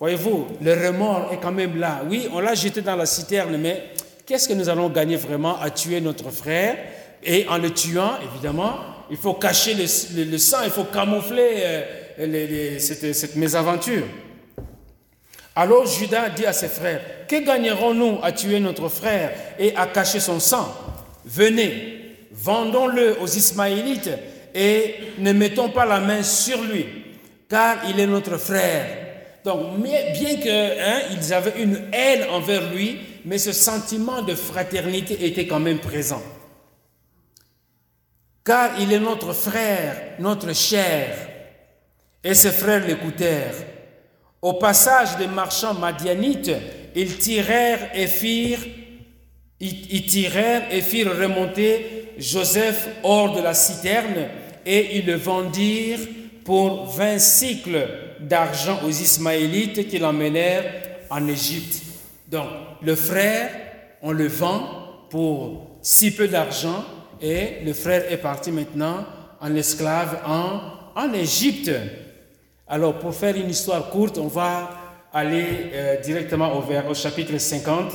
Voyez-vous, le remords est quand même là. Oui, on l'a jeté dans la citerne, mais qu'est-ce que nous allons gagner vraiment à tuer notre frère? Et en le tuant, évidemment, il faut cacher le, sang, il faut camoufler euh, cette, mésaventure. Alors Judas dit à ses frères, que gagnerons-nous à tuer notre frère et à cacher son sang? Venez, vendons-le aux Ismaélites et ne mettons pas la main sur lui, car il est notre frère. Donc, bien qu'ils hein, avaient une haine envers lui, mais ce sentiment de fraternité était quand même présent car il est notre frère, notre cher. Et ses frères l'écoutèrent. Au passage des marchands madianites, ils, tirèrent et firent remonter Joseph hors de la citerne et ils le vendirent pour 20 cycles d'argent aux Ismaélites qui l'emmenèrent en Égypte. Donc, le frère, on le vend pour si peu d'argent et le frère est parti maintenant en esclave en, en Égypte. Alors, pour faire une histoire courte, on va aller euh, directement au, vers, chapitre 50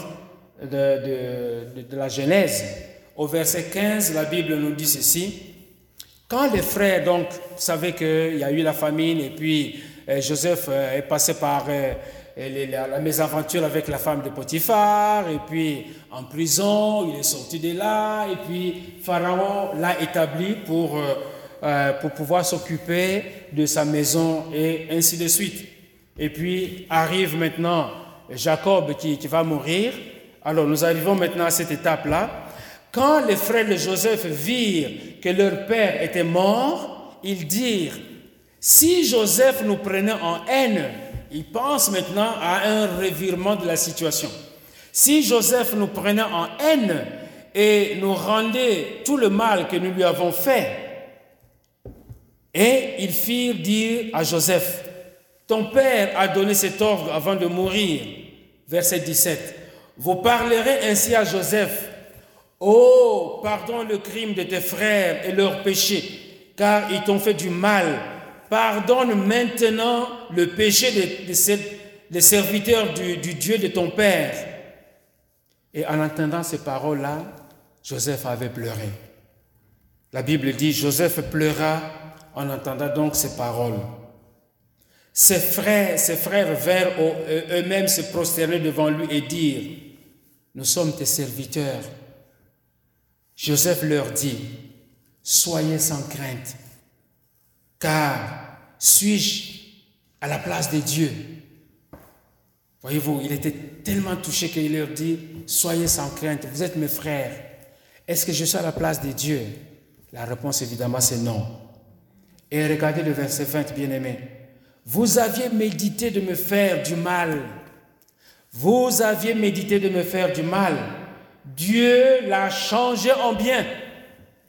de, de, de, la Genèse. Au verset 15, la Bible nous dit ceci. Quand les frères, donc, savaient qu'il y a eu la famine et puis euh, Joseph euh, est passé par la, la, mésaventure avec la femme de Potiphar, et puis en prison, il est sorti de là, et puis Pharaon l'a établi pour, euh, euh, pour pouvoir s'occuper de sa maison, et ainsi de suite. Et puis arrive maintenant Jacob qui va mourir. Alors nous arrivons maintenant à cette étape-là. Quand les frères de Joseph virent que leur père était mort, ils dirent, si Joseph nous prenait en haine, il pense maintenant à un revirement de la situation. Si Joseph nous prenait en haine et nous rendait tout le mal que nous lui avons fait, et ils firent dire à Joseph, ton père a donné cet ordre avant de mourir. Verset 17. Vous parlerez ainsi à Joseph, Oh, pardonne le crime de tes frères et leurs péchés, car ils t'ont fait du mal pardonne maintenant le péché des, serviteurs du, du Dieu de ton Père. Et en entendant ces paroles-là, Joseph avait pleuré. La Bible dit, Joseph pleura en entendant donc ces paroles. Ses frères, ses frères vinrent eux-mêmes se prosterner devant lui et dire, nous sommes tes serviteurs. Joseph leur dit, soyez sans crainte, car suis-je à la place de Dieu? Voyez-vous, il était tellement touché qu'il leur dit, soyez sans crainte, vous êtes mes frères. Est-ce que je suis à la place de Dieu? La réponse évidemment c'est non. Et regardez le verset 20, bien-aimé. Vous aviez médité de me faire du mal. Vous aviez médité de me faire du mal. Dieu l'a changé en bien.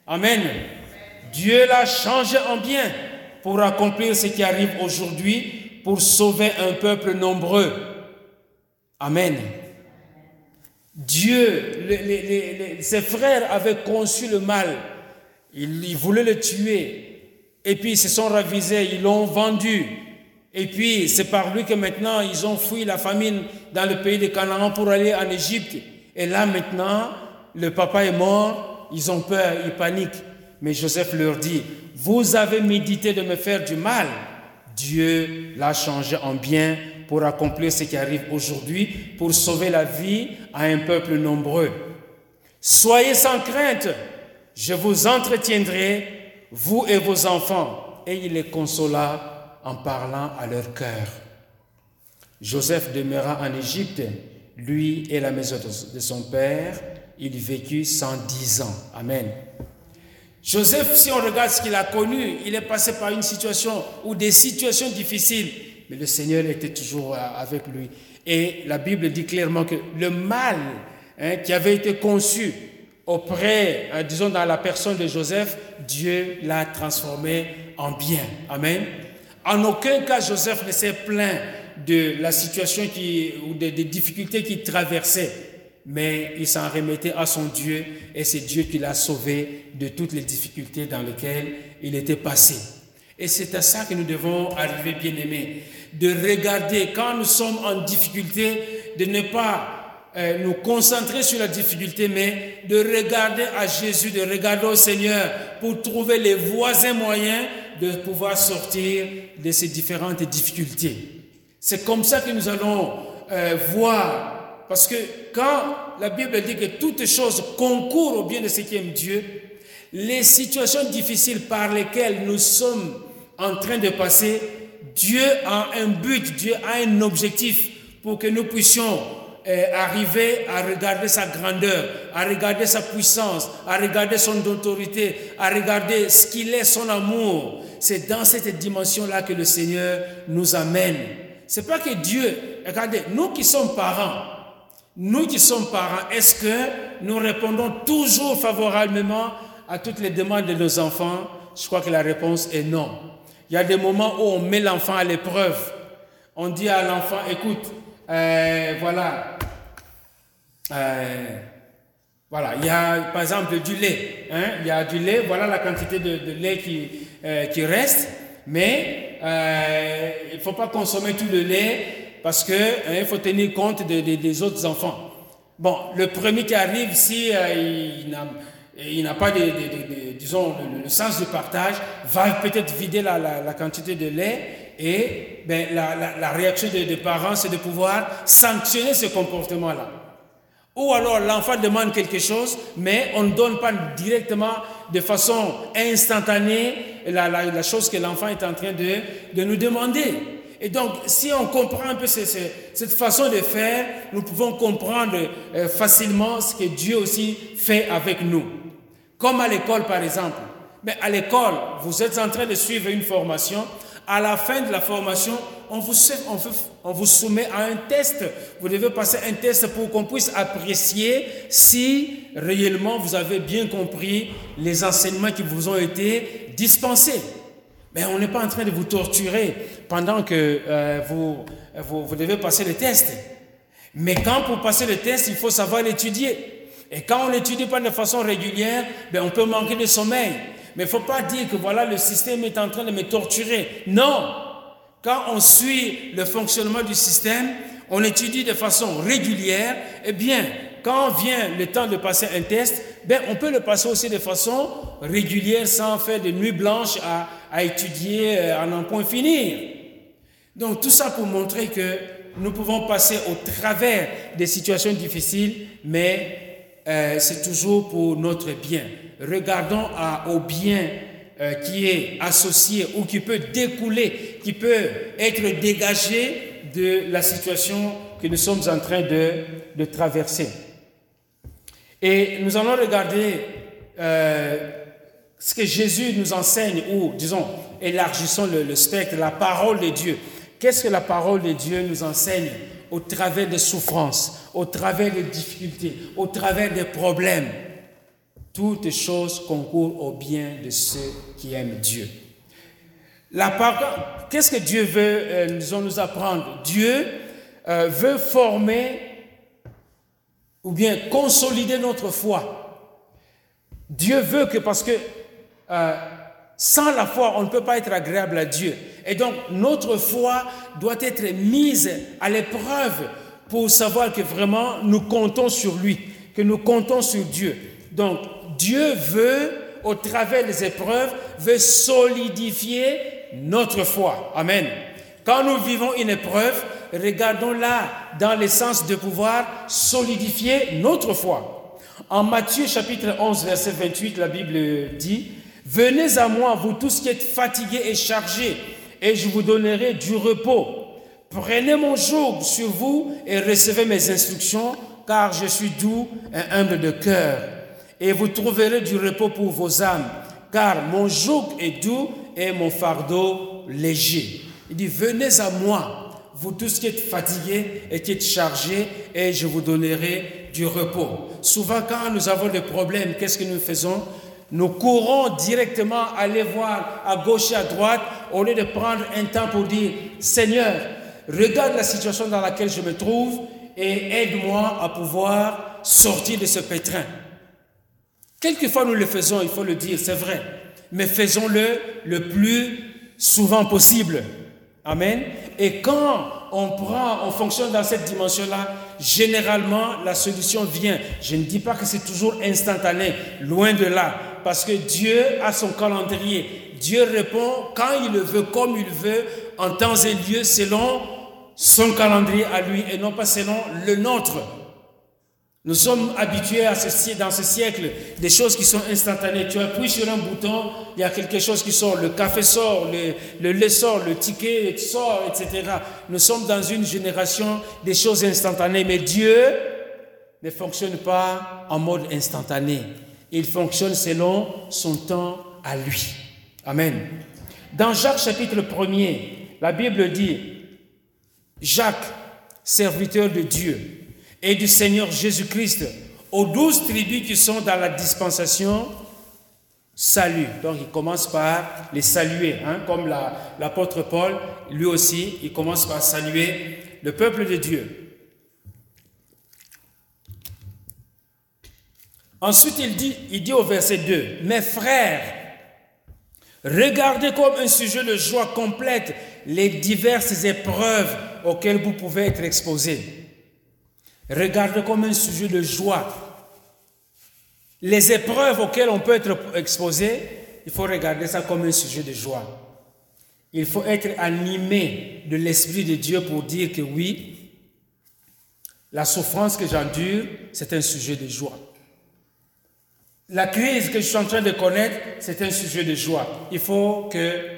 Amen. Dieu l'a changé en bien pour accomplir ce qui arrive aujourd'hui, pour sauver un peuple nombreux. Amen. Dieu, ses frères avaient conçu le mal. Ils, voulaient le tuer. Et puis ils se sont ravisés, ils l'ont vendu. Et puis c'est par lui que maintenant ils ont fui la famine dans le pays de Canaan pour aller en Égypte. Et là maintenant, le papa est mort, ils ont peur, ils paniquent. Mais Joseph leur dit, vous avez médité de me faire du mal. Dieu l'a changé en bien pour accomplir ce qui arrive aujourd'hui, pour sauver la vie à un peuple nombreux. Soyez sans crainte, je vous entretiendrai, vous et vos enfants. Et il les consola en parlant à leur cœur. Joseph demeura en Égypte, lui et la maison de son père. Il vécut 110 ans. Amen. Joseph, si on regarde ce qu'il a connu, il est passé par une situation ou des situations difficiles mais le Seigneur était toujours euh, avec lui. Et la Bible dit clairement que le mal hein, qui avait été conçu auprès, hein, disons dans la personne de Joseph, Dieu l'a transformé en bien. Amen. En aucun cas Joseph ne s'est plaint de la situation qui, ou des, difficultés qu'il traversait, mais il s'en remettait à son Dieu et c'est Dieu qui l'a sauvé de toutes les difficultés dans lesquelles il était passé. Et c'est à ça que nous devons arriver, bien-aimés, de regarder quand nous sommes en difficulté, de ne pas euh, nous concentrer sur la difficulté, mais de regarder à Jésus, de regarder au Seigneur pour trouver les voies et moyens de pouvoir sortir de ces différentes difficultés. C'est comme ça que nous allons euh, voir, parce que quand la Bible dit que toutes choses concourent au bien de ceux qui aiment Dieu, les situations difficiles par lesquelles nous sommes en train de passer, Dieu a un but, Dieu a un objectif pour que nous puissions euh, arriver à regarder sa grandeur, à regarder sa puissance, à regarder son autorité, à regarder ce qu'il est, son amour. C'est dans cette dimension-là que le Seigneur nous amène. C'est pas que Dieu, regardez, nous qui sommes parents, nous qui sommes parents, est-ce que nous répondons toujours favorablement à toutes les demandes de nos enfants? Je crois que la réponse est non. Il y a des moments où on met l'enfant à l'épreuve. On dit à l'enfant, écoute, euh, voilà, euh, voilà, il y a par exemple du lait. Hein? Il y a du lait, voilà la quantité de, lait qui, euh, qui reste, mais il ne faut pas consommer tout le lait parce qu'il hein, faut tenir compte des autres enfants. Bon, le premier qui arrive, si n'a il n'a pas, disons, le, sens du partage, va peut-être vider la, la, quantité de lait et ben, la, la, réaction des, parents, c'est de pouvoir sanctionner ce comportement-là. Ou alors l'enfant demande quelque chose, mais on ne donne pas directement de façon instantanée la, chose que l'enfant est en train de, nous demander. Et donc, si on comprend un peu cette façon de faire, nous pouvons comprendre euh, facilement ce que Dieu aussi fait avec nous. Comme à l'école, par exemple. Mais à l'école, vous êtes en train de suivre une formation. À la fin de la formation, on vous soumet à un test. Vous devez passer un test pour qu'on puisse apprécier si réellement vous avez bien compris les enseignements qui vous ont été dispensés. Mais on n'est pas en train de vous torturer pendant que euh, vous, vous, devez passer le test. Mais quand pour passer le test, il faut savoir l'étudier. Et quand on n'étudie pas de façon régulière, ben on peut manquer de sommeil. Mais il faut pas dire que voilà, le système est en train de me torturer. Non. Quand on suit le fonctionnement du système, on étudie de façon régulière, eh bien, quand vient le temps de passer un test, ben, on peut le passer aussi de façon régulière sans faire de nuits blanches à, étudier euh, à n'en point finir. Donc tout ça pour montrer que nous pouvons passer au travers des situations difficiles, mais euh, c'est toujours pour notre bien. Regardons au bien euh, qui est associé ou qui peut découler, qui peut être dégagé de la situation que nous sommes en train de traverser. Et nous allons regarder euh, ce que Jésus nous enseigne, ou disons, élargissons le, spectre, la parole de Dieu. Qu'est-ce que la parole de Dieu nous enseigne au travers des souffrances, au travers des difficultés, au travers des problèmes? Toutes choses concourent au bien de ceux qui aiment Dieu. La parole, qu'est-ce que Dieu veut euh, nous, nous apprendre? Dieu euh, veut former ou bien consolider notre foi. Dieu veut que, parce que euh, sans la foi, on ne peut pas être agréable à Dieu. Et donc, notre foi doit être mise à l'épreuve pour savoir que vraiment nous comptons sur lui, que nous comptons sur Dieu. Donc, Dieu veut, au travers des épreuves, veut solidifier notre foi. Amen. Quand nous vivons une épreuve, regardons-la dans le sens de pouvoir solidifier notre foi. En Matthieu chapitre 11, verset 28, la Bible dit, Venez à moi, vous tous qui êtes fatigués et chargés, et je vous donnerai du repos. Prenez mon joug sur vous et recevez mes instructions, car je suis doux et humble de cœur. Et vous trouverez du repos pour vos âmes, car mon joug est doux et mon fardeau léger. Il dit, venez à moi, vous tous qui êtes fatigués et qui êtes chargés, et je vous donnerai du repos. Souvent, quand nous avons des problèmes, qu'est-ce que nous faisons? Nous courons directement aller voir à gauche et à droite au lieu de prendre un temps pour dire Seigneur, regarde la situation dans laquelle je me trouve et aide-moi à pouvoir sortir de ce pétrin. Quelquefois nous le faisons, il faut le dire, c'est vrai, mais faisons-le le plus souvent possible. Amen. Et quand on prend, on fonctionne dans cette dimension-là, généralement la solution vient. Je ne dis pas que c'est toujours instantané, loin de là, parce que Dieu a son calendrier. Dieu répond quand il le veut, comme il veut, en temps et lieu, selon son calendrier à lui et non pas selon le nôtre. Nous sommes habitués à dans ce siècle des choses qui sont instantanées. Tu appuies sur un bouton, il y a quelque chose qui sort, le café sort, le, le lait sort, le ticket sort, etc. Nous sommes dans une génération des choses instantanées, mais Dieu ne fonctionne pas en mode instantané. Il fonctionne selon son temps à lui. Amen. Dans Jacques chapitre 1er, la Bible dit, Jacques, serviteur de Dieu, et du Seigneur Jésus-Christ aux douze tribus qui sont dans la dispensation, salut. Donc il commence par les saluer, hein, comme l'apôtre Paul, lui aussi, il commence par saluer le peuple de Dieu. Ensuite, il dit, il dit au verset 2, Mes frères, regardez comme un sujet de joie complète les diverses épreuves auxquelles vous pouvez être exposés Regardez comme un sujet de joie. Les épreuves auxquelles on peut être exposé, il faut regarder ça comme un sujet de joie. Il faut être animé de l'Esprit de Dieu pour dire que oui, la souffrance que j'endure, c'est un sujet de joie. La crise que je suis en train de connaître, c'est un sujet de joie. Il faut que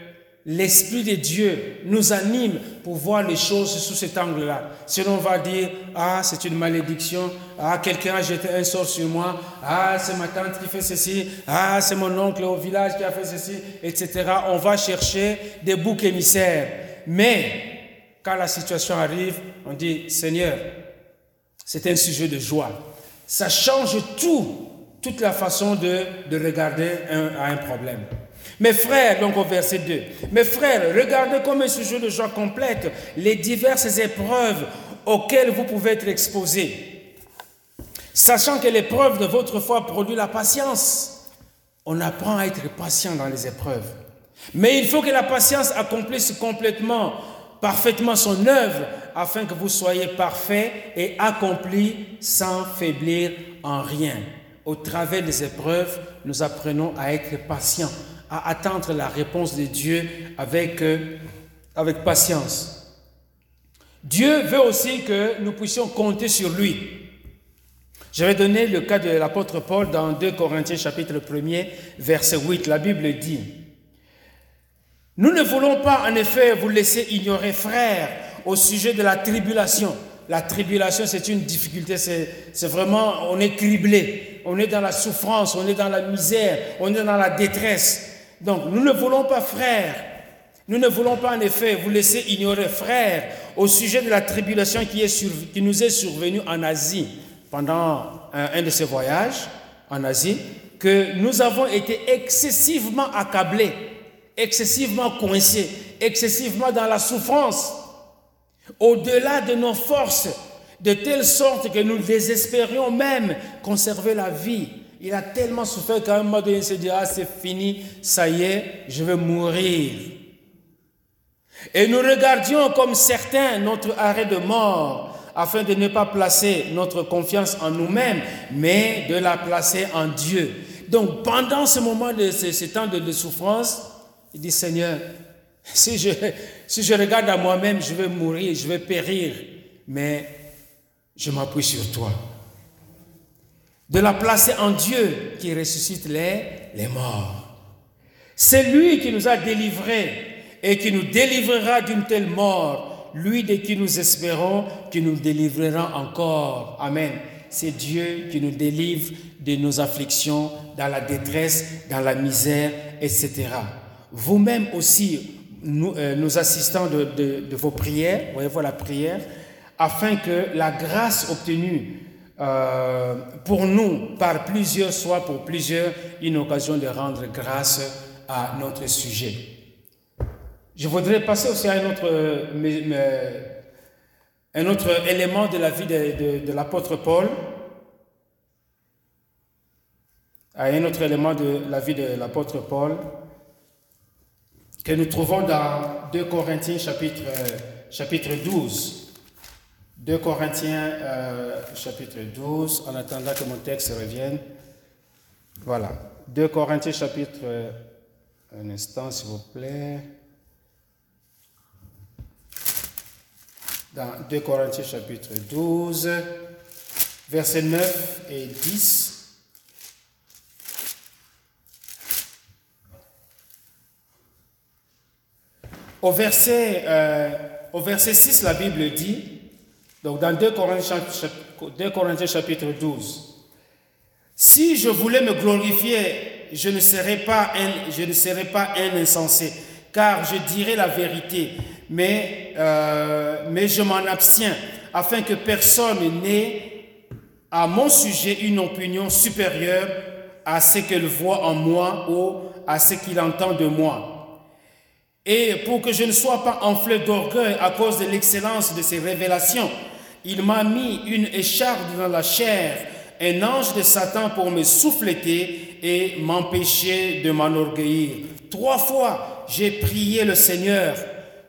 l'Esprit de Dieu nous anime pour voir les choses sous cet angle-là. Sinon, on va dire, ah, c'est une malédiction, ah, quelqu'un a jeté un sort sur moi, ah, c'est ma tante qui fait ceci, ah, c'est mon oncle au village qui a fait ceci, etc. On va chercher des boucs émissaires. Mais, quand la situation arrive, on dit, Seigneur, c'est un sujet de joie. Ça change tout, toute la façon de, de regarder à un problème. Mes frères, donc au verset 2, mes frères, regardez comme un sujet de joie complète les diverses épreuves auxquelles vous pouvez être exposés, sachant que l'épreuve de votre foi produit la patience. On apprend à être patient dans les épreuves. Mais il faut que la patience accomplisse complètement, parfaitement son œuvre, afin que vous soyez parfaits et accomplis sans faiblir en rien. Au travers des épreuves, nous apprenons à être patients à attendre la réponse de Dieu avec, euh, avec patience. Dieu veut aussi que nous puissions compter sur lui. Je vais donner le cas de l'apôtre Paul dans 2 Corinthiens chapitre 1 verset 8. La Bible dit, Nous ne voulons pas en effet vous laisser ignorer, frères, au sujet de la tribulation. La tribulation, c'est une difficulté, c'est vraiment, on est criblé, on est dans la souffrance, on est dans la misère, on est dans la détresse. Donc, nous ne voulons pas, frères, nous ne voulons pas en effet vous laisser ignorer, frères, au sujet de la tribulation qui, nous est survenue en Asie pendant un, de ces voyages en Asie, que nous avons été excessivement accablés, excessivement coincés, excessivement dans la souffrance, au-delà de nos forces, de telle sorte que nous désespérions même conserver la vie. Il a tellement souffert qu'à un moment donné, il se dit, ah c'est fini, ça y est, je vais mourir. Et nous regardions comme certains notre arrêt de mort afin de ne pas placer notre confiance en nous-mêmes, mais de la placer en Dieu. Donc pendant ce moment de ce, temps de, souffrance, il dit Seigneur, si je, si je regarde à moi-même, je vais mourir, je vais périr, mais je m'appuie sur toi. De la placer en Dieu qui ressuscite les, les morts. C'est lui qui nous a délivrés et qui nous délivrera d'une telle mort, lui de qui nous espérons, qui nous délivrera encore. Amen. C'est Dieu qui nous délivre de nos afflictions, dans la détresse, dans la misère, etc. Vous-même aussi, nous, euh, assistons de, de, vos prières, voyez la prière, afin que la grâce obtenue euh, pour nous par plusieurs soit pour plusieurs une occasion de rendre grâce à notre sujet. Je voudrais passer aussi à un autre, un autre élément de la vie de, l'apôtre Paul, à un autre élément de la vie de l'apôtre Paul, que nous trouvons dans 2 Corinthiens chapitre, chapitre 12. 2 Corinthiens euh, chapitre 12, en attendant que mon texte revienne. Voilà. 2 Corinthiens chapitre, un instant s'il vous plaît. dans 2 Corinthiens chapitre 12, versets 9 et 10. Au verset, euh, au verset 6, la Bible dit, donc dans 2 Corinthiens, 2 Corinthiens chapitre 12, si je voulais me glorifier, je ne serais pas un, je ne serais pas un insensé, car je dirais la vérité mais, euh, mais je m'en abstiens, afin que personne n'ait à mon sujet une opinion supérieure à ce qu'elle voit en moi ou à ce qu'il entend de moi. Et pour que je ne sois pas enflé d'orgueil à cause de l'excellence de ces révélations, il m'a mis une écharpe dans la chair, un ange de Satan pour me souffleter et m'empêcher de m'enorgueillir. Trois fois, j'ai prié le Seigneur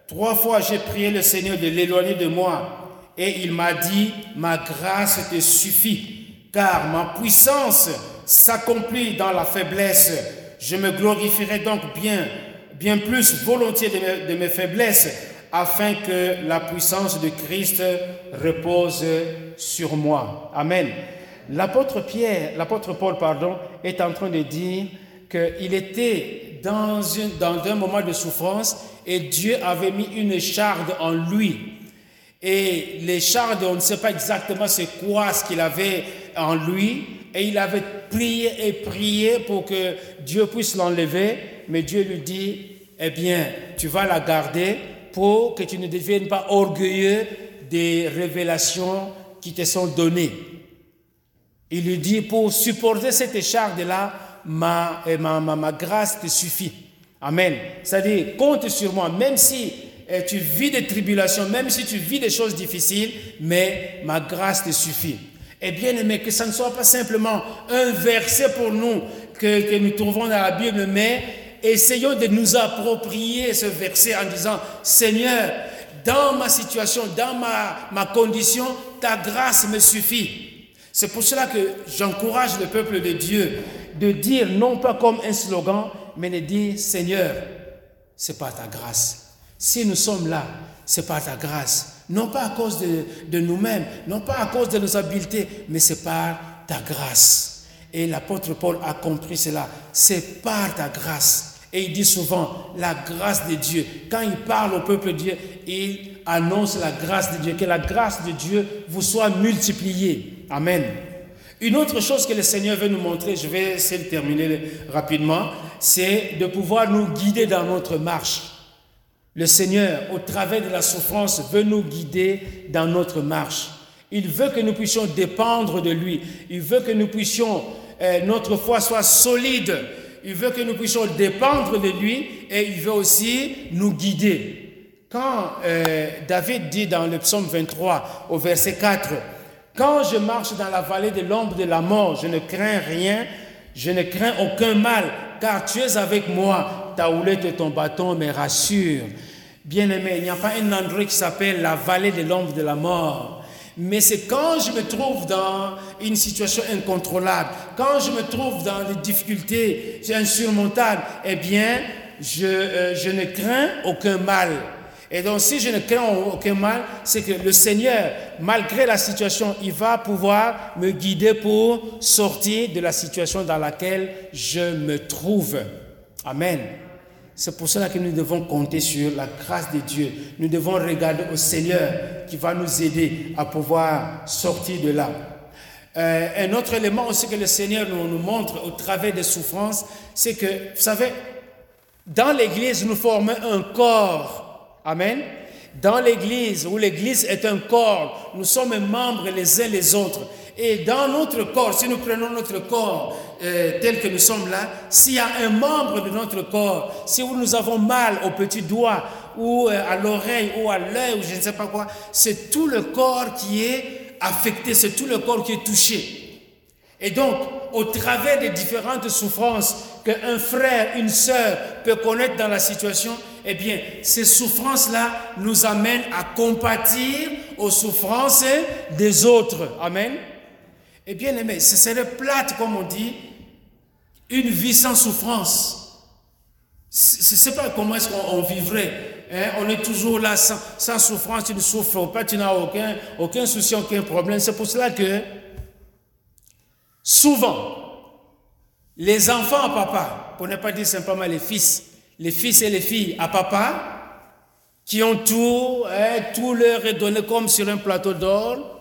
Trois fois j'ai prié le Seigneur de l'éloigner de moi et il m'a dit, ma grâce te suffit, car ma puissance s'accomplit dans la faiblesse. Je me glorifierai donc bien, bien plus volontiers de mes, de mes faiblesses, afin que la puissance de Christ repose sur moi. Amen. L'apôtre Pierre, l'apôtre Paul, pardon, est en train de dire qu'il était dans, un moment de souffrance et Dieu avait mis une écharde en lui. Et l'écharde, on ne sait pas exactement c'est quoi ce qu'il avait en lui. Et il avait prié et prié pour que Dieu puisse l'enlever. Mais Dieu lui dit, eh bien, tu vas la garder pour que tu ne deviennes pas orgueilleux des révélations qui te sont données. Il lui dit, pour supporter cette écharde-là, ma, ma, ma, ma grâce te suffit. Amen. C'est-à-dire, compte sur moi, même si eh, tu vis des tribulations, même si tu vis des choses difficiles, mais ma grâce te suffit. Et bien aimé, que ça ne soit pas simplement un verset pour nous que nous trouvons dans la Bible, mais essayons de nous approprier ce verset en disant, Seigneur, dans ma situation, dans ma, ma condition, ta grâce me suffit. C'est pour cela que j'encourage le peuple de Dieu de dire, non pas comme un slogan, mais de dire, Seigneur, c'est par ta grâce. Si nous sommes là, c'est par ta grâce. Non pas à cause de, de nous-mêmes, non pas à cause de nos habiletés, mais c'est par ta grâce. Et l'apôtre Paul a compris cela. C'est par ta grâce. Et il dit souvent la grâce de Dieu. Quand il parle au peuple de Dieu, il annonce la grâce de Dieu. Que la grâce de Dieu vous soit multipliée. Amen. Une autre chose que le Seigneur veut nous montrer, je vais essayer de terminer rapidement, c'est de pouvoir nous guider dans notre marche. Le Seigneur, au travers de la souffrance, veut nous guider dans notre marche. Il veut que nous puissions dépendre de lui. Il veut que nous puissions, euh, notre foi soit solide. Il veut que nous puissions dépendre de lui et il veut aussi nous guider. Quand euh, David dit dans le psaume 23 au verset 4, Quand je marche dans la vallée de l'ombre de la mort, je ne crains rien, je ne crains aucun mal, car tu es avec moi, ta houlette et ton bâton me rassurent. Bien-aimé, il n'y a pas un endroit qui s'appelle la vallée de l'ombre de la mort. Mais c'est quand je me trouve dans une situation incontrôlable, quand je me trouve dans des difficultés insurmontables, eh bien, je, euh, je ne crains aucun mal. Et donc, si je ne crains aucun mal, c'est que le Seigneur, malgré la situation, il va pouvoir me guider pour sortir de la situation dans laquelle je me trouve. Amen. C'est pour cela que nous devons compter sur la grâce de Dieu. Nous devons regarder au Seigneur qui va nous aider à pouvoir sortir de là. Euh, un autre élément aussi que le Seigneur nous, nous montre au travers des souffrances, c'est que, vous savez, dans l'Église, nous formons un corps. Amen. Dans l'Église, où l'Église est un corps, nous sommes membres les uns les autres. Et dans notre corps, si nous prenons notre corps euh, tel que nous sommes là, s'il y a un membre de notre corps, si nous avons mal au petit doigt ou euh, à l'oreille ou à l'œil ou je ne sais pas quoi, c'est tout le corps qui est affecté, c'est tout le corps qui est touché. Et donc, au travers des différentes souffrances qu'un frère, une sœur peut connaître dans la situation, eh bien, ces souffrances-là nous amènent à compatir aux souffrances des autres. Amen. Eh bien aimé, ce serait plate, comme on dit, une vie sans souffrance. Je ne sais pas comment est-ce qu'on vivrait. Hein? On est toujours là sans, sans, souffrance, tu ne souffres pas, tu n'as aucun, aucun souci, aucun problème. C'est pour cela que souvent, les enfants à papa, pour ne pas dire simplement les fils, les fils et les filles à papa, qui ont tout, hein, tout leur est donné comme sur un plateau d'or,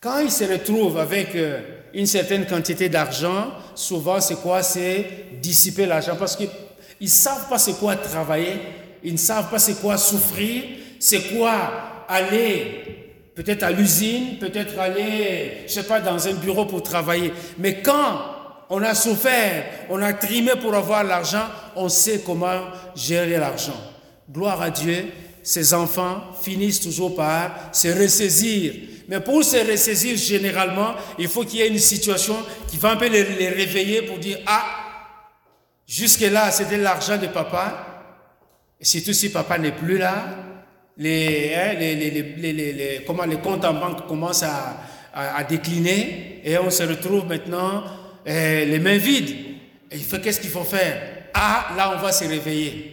quand ils se retrouvent avec euh, une certaine quantité d'argent, souvent c'est quoi? C'est dissiper l'argent. Parce qu'ils ne savent pas c'est quoi travailler, ils ne savent pas c'est quoi souffrir, c'est quoi aller peut-être à l'usine, peut-être aller, je sais pas, dans un bureau pour travailler. Mais quand on a souffert, on a trimé pour avoir l'argent, on sait comment gérer l'argent. Gloire à Dieu, ces enfants finissent toujours par se ressaisir mais pour se ressaisir généralement, il faut qu'il y ait une situation qui va un peu les, réveiller pour dire, ah, jusque-là, c'était l'argent de papa. Et surtout si papa n'est plus là, les, hein, les, les, comment, les comptes en banque commencent à, à, décliner et on se retrouve maintenant eh, les mains vides. Et il faut qu'est-ce qu'il faut faire? Ah, là, on va se réveiller.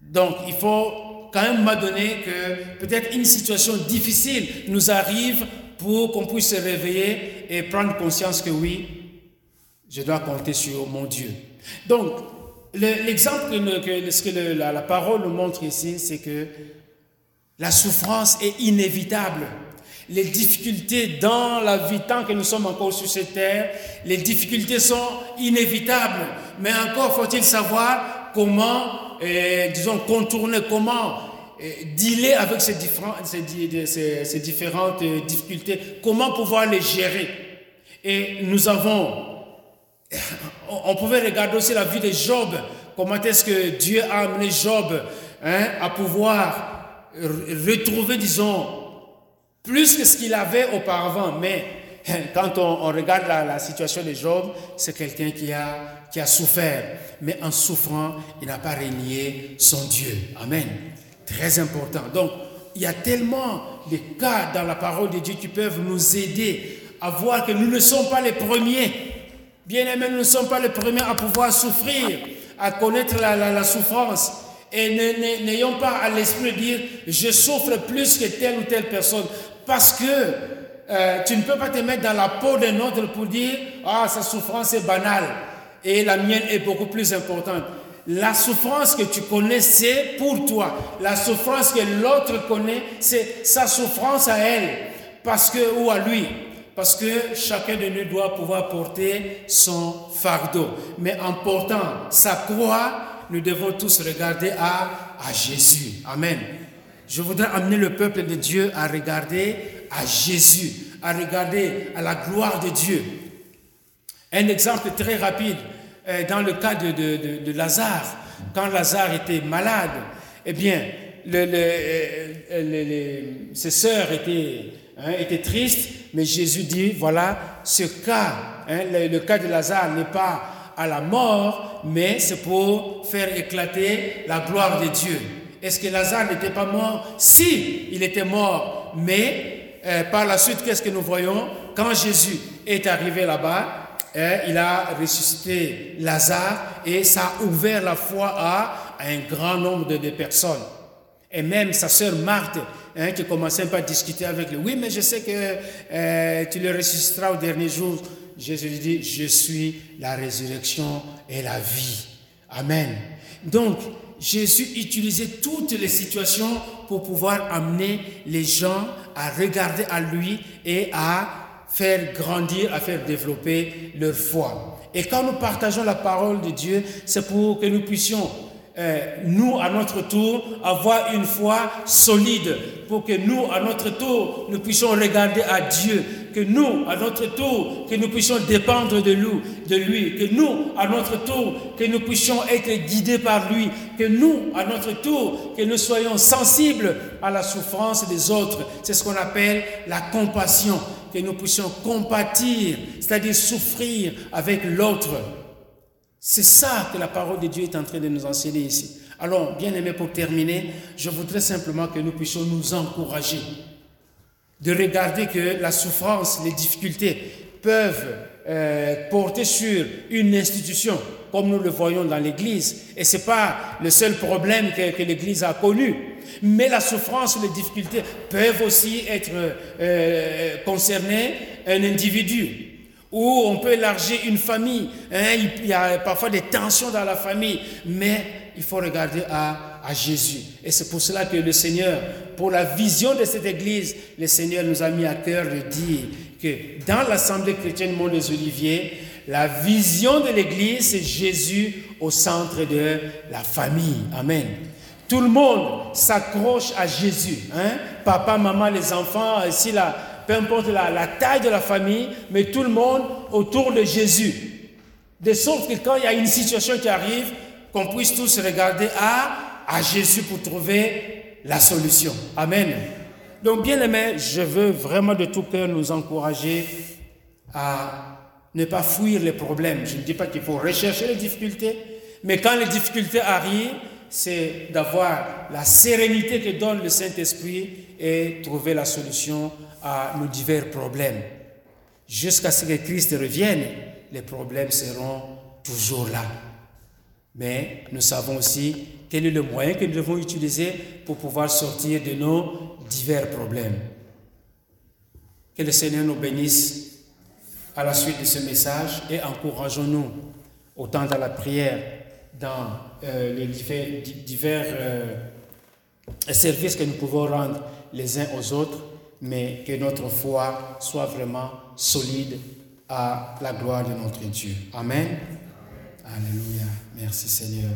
Donc, il faut quand même m'a donné que peut-être une situation difficile nous arrive pour qu'on puisse se réveiller et prendre conscience que oui, je dois compter sur mon Dieu. Donc, l'exemple que, que la parole nous montre ici, c'est que la souffrance est inévitable. Les difficultés dans la vie, tant que nous sommes encore sur cette terre, les difficultés sont inévitables. Mais encore faut-il savoir comment disons, contourner, comment dealer avec ces, différentes, ces, ces différentes euh, difficultés, comment pouvoir les gérer. Et nous avons, <coughs> on pouvait regarder aussi la vie de Job, comment est-ce que Dieu a amené Job hein, à pouvoir retrouver, disons, plus que ce qu'il avait auparavant. Mais <laughs> quand on, regarde la, situation de Job, c'est quelqu'un qui a qui a souffert, mais en souffrant, il n'a pas régné son Dieu. Amen. Très important. Donc, il y a tellement de cas dans la parole de Dieu qui peuvent nous aider à voir que nous ne sommes pas les premiers. Bien aimés, nous ne sommes pas les premiers à pouvoir souffrir, à connaître la, la, souffrance. Et n'ayons pas à l'esprit de dire, je souffre plus que telle ou telle personne. Parce que euh, tu ne peux pas te mettre dans la peau d'un autre pour dire, ah, sa souffrance est banale et la mienne est beaucoup plus importante. La souffrance que tu connais, c'est pour toi. La souffrance que l'autre connaît, c'est sa souffrance à elle, parce que, ou à lui. Parce que chacun de nous doit pouvoir porter son fardeau. Mais en portant sa croix, nous devons tous regarder à, à Jésus. Amen. Je voudrais amener le peuple de Dieu à regarder à Jésus, à regarder à la gloire de Dieu. Un exemple très rapide, euh, dans le cas de, Lazare, quand Lazare était malade, eh bien, le, euh, ses sœurs étaient, hein, étaient tristes, mais Jésus dit, voilà, ce cas, hein, le, cas de Lazare n'est pas à la mort, mais c'est pour faire éclater la gloire de Dieu. Est-ce que Lazare n'était pas mort? Si, il était mort, mais euh, par la suite, qu'est-ce que nous voyons? Quand Jésus est arrivé là-bas, Hein, il a ressuscité Lazare et ça a ouvert la foi à, un grand nombre de, personnes. Et même sa sœur Marthe, hein, qui commençait peu à discuter avec lui, oui, mais je sais que euh, tu le ressusciteras au dernier jour. Jésus lui dit, je suis la résurrection et la vie. Amen. Donc, Jésus utilisait toutes les situations pour pouvoir amener les gens à regarder à lui et à faire grandir, à faire développer leur foi. Et quand nous partageons la parole de Dieu, c'est pour que nous puissions, nous, à notre tour, avoir une foi solide, pour que nous, à notre tour, nous puissions regarder à Dieu, que nous, à notre tour, que nous puissions dépendre de lui, de lui, que nous, à notre tour, que nous puissions être guidés par lui, que nous, à notre tour, que nous soyons sensibles à la souffrance des autres. C'est ce qu'on appelle la compassion, que nous puissions compatir, c'est-à-dire souffrir avec l'autre. C'est ça que la parole de Dieu est en train de nous enseigner ici. Alors, bien aimé, pour terminer, je voudrais simplement que nous puissions nous encourager de regarder que la souffrance, les difficultés peuvent euh, porter sur une institution, comme nous le voyons dans l'Église. Et ce n'est pas le seul problème que, l'Église a connu. Mais la souffrance, les difficultés peuvent aussi être euh, concerner un individu. Ou on peut élargir une famille. Hein, il y a parfois des tensions dans la famille. Mais il faut regarder à, Jésus. Et c'est pour cela que le Seigneur, pour la vision de cette Église, le Seigneur nous a mis à cœur de dire que dans l'Assemblée chrétienne Mont des Oliviers, la vision de l'Église, c'est Jésus au centre de la famille. Amen. Tout le monde s'accroche à Jésus. Hein? Papa, maman, les enfants, ici, là, peu importe la, taille de la famille, mais tout le monde autour de Jésus. De sorte que quand il y a une situation qui arrive, qu'on puisse tous regarder à, à Jésus pour trouver la solution. Amen. Donc, bien aimé, je veux vraiment de tout cœur nous encourager à ne pas fuir les problèmes. Je ne dis pas qu'il faut rechercher les difficultés, mais quand les difficultés arrivent, c'est d'avoir la sérénité que donne le Saint-Esprit et trouver la solution à nos divers problèmes. Jusqu'à ce que Christ revienne, les problèmes seront toujours là. Mais nous savons aussi quel est le moyen que nous devons utiliser pour pouvoir sortir de nos divers problèmes. Que le Seigneur nous bénisse à la suite de ce message et encourageons-nous autant dans la prière, dans euh, les divers, euh, services que nous pouvons rendre les uns aux autres, mais que notre foi soit vraiment solide à la gloire de notre Dieu. Amen. Alléluia. Merci Seigneur.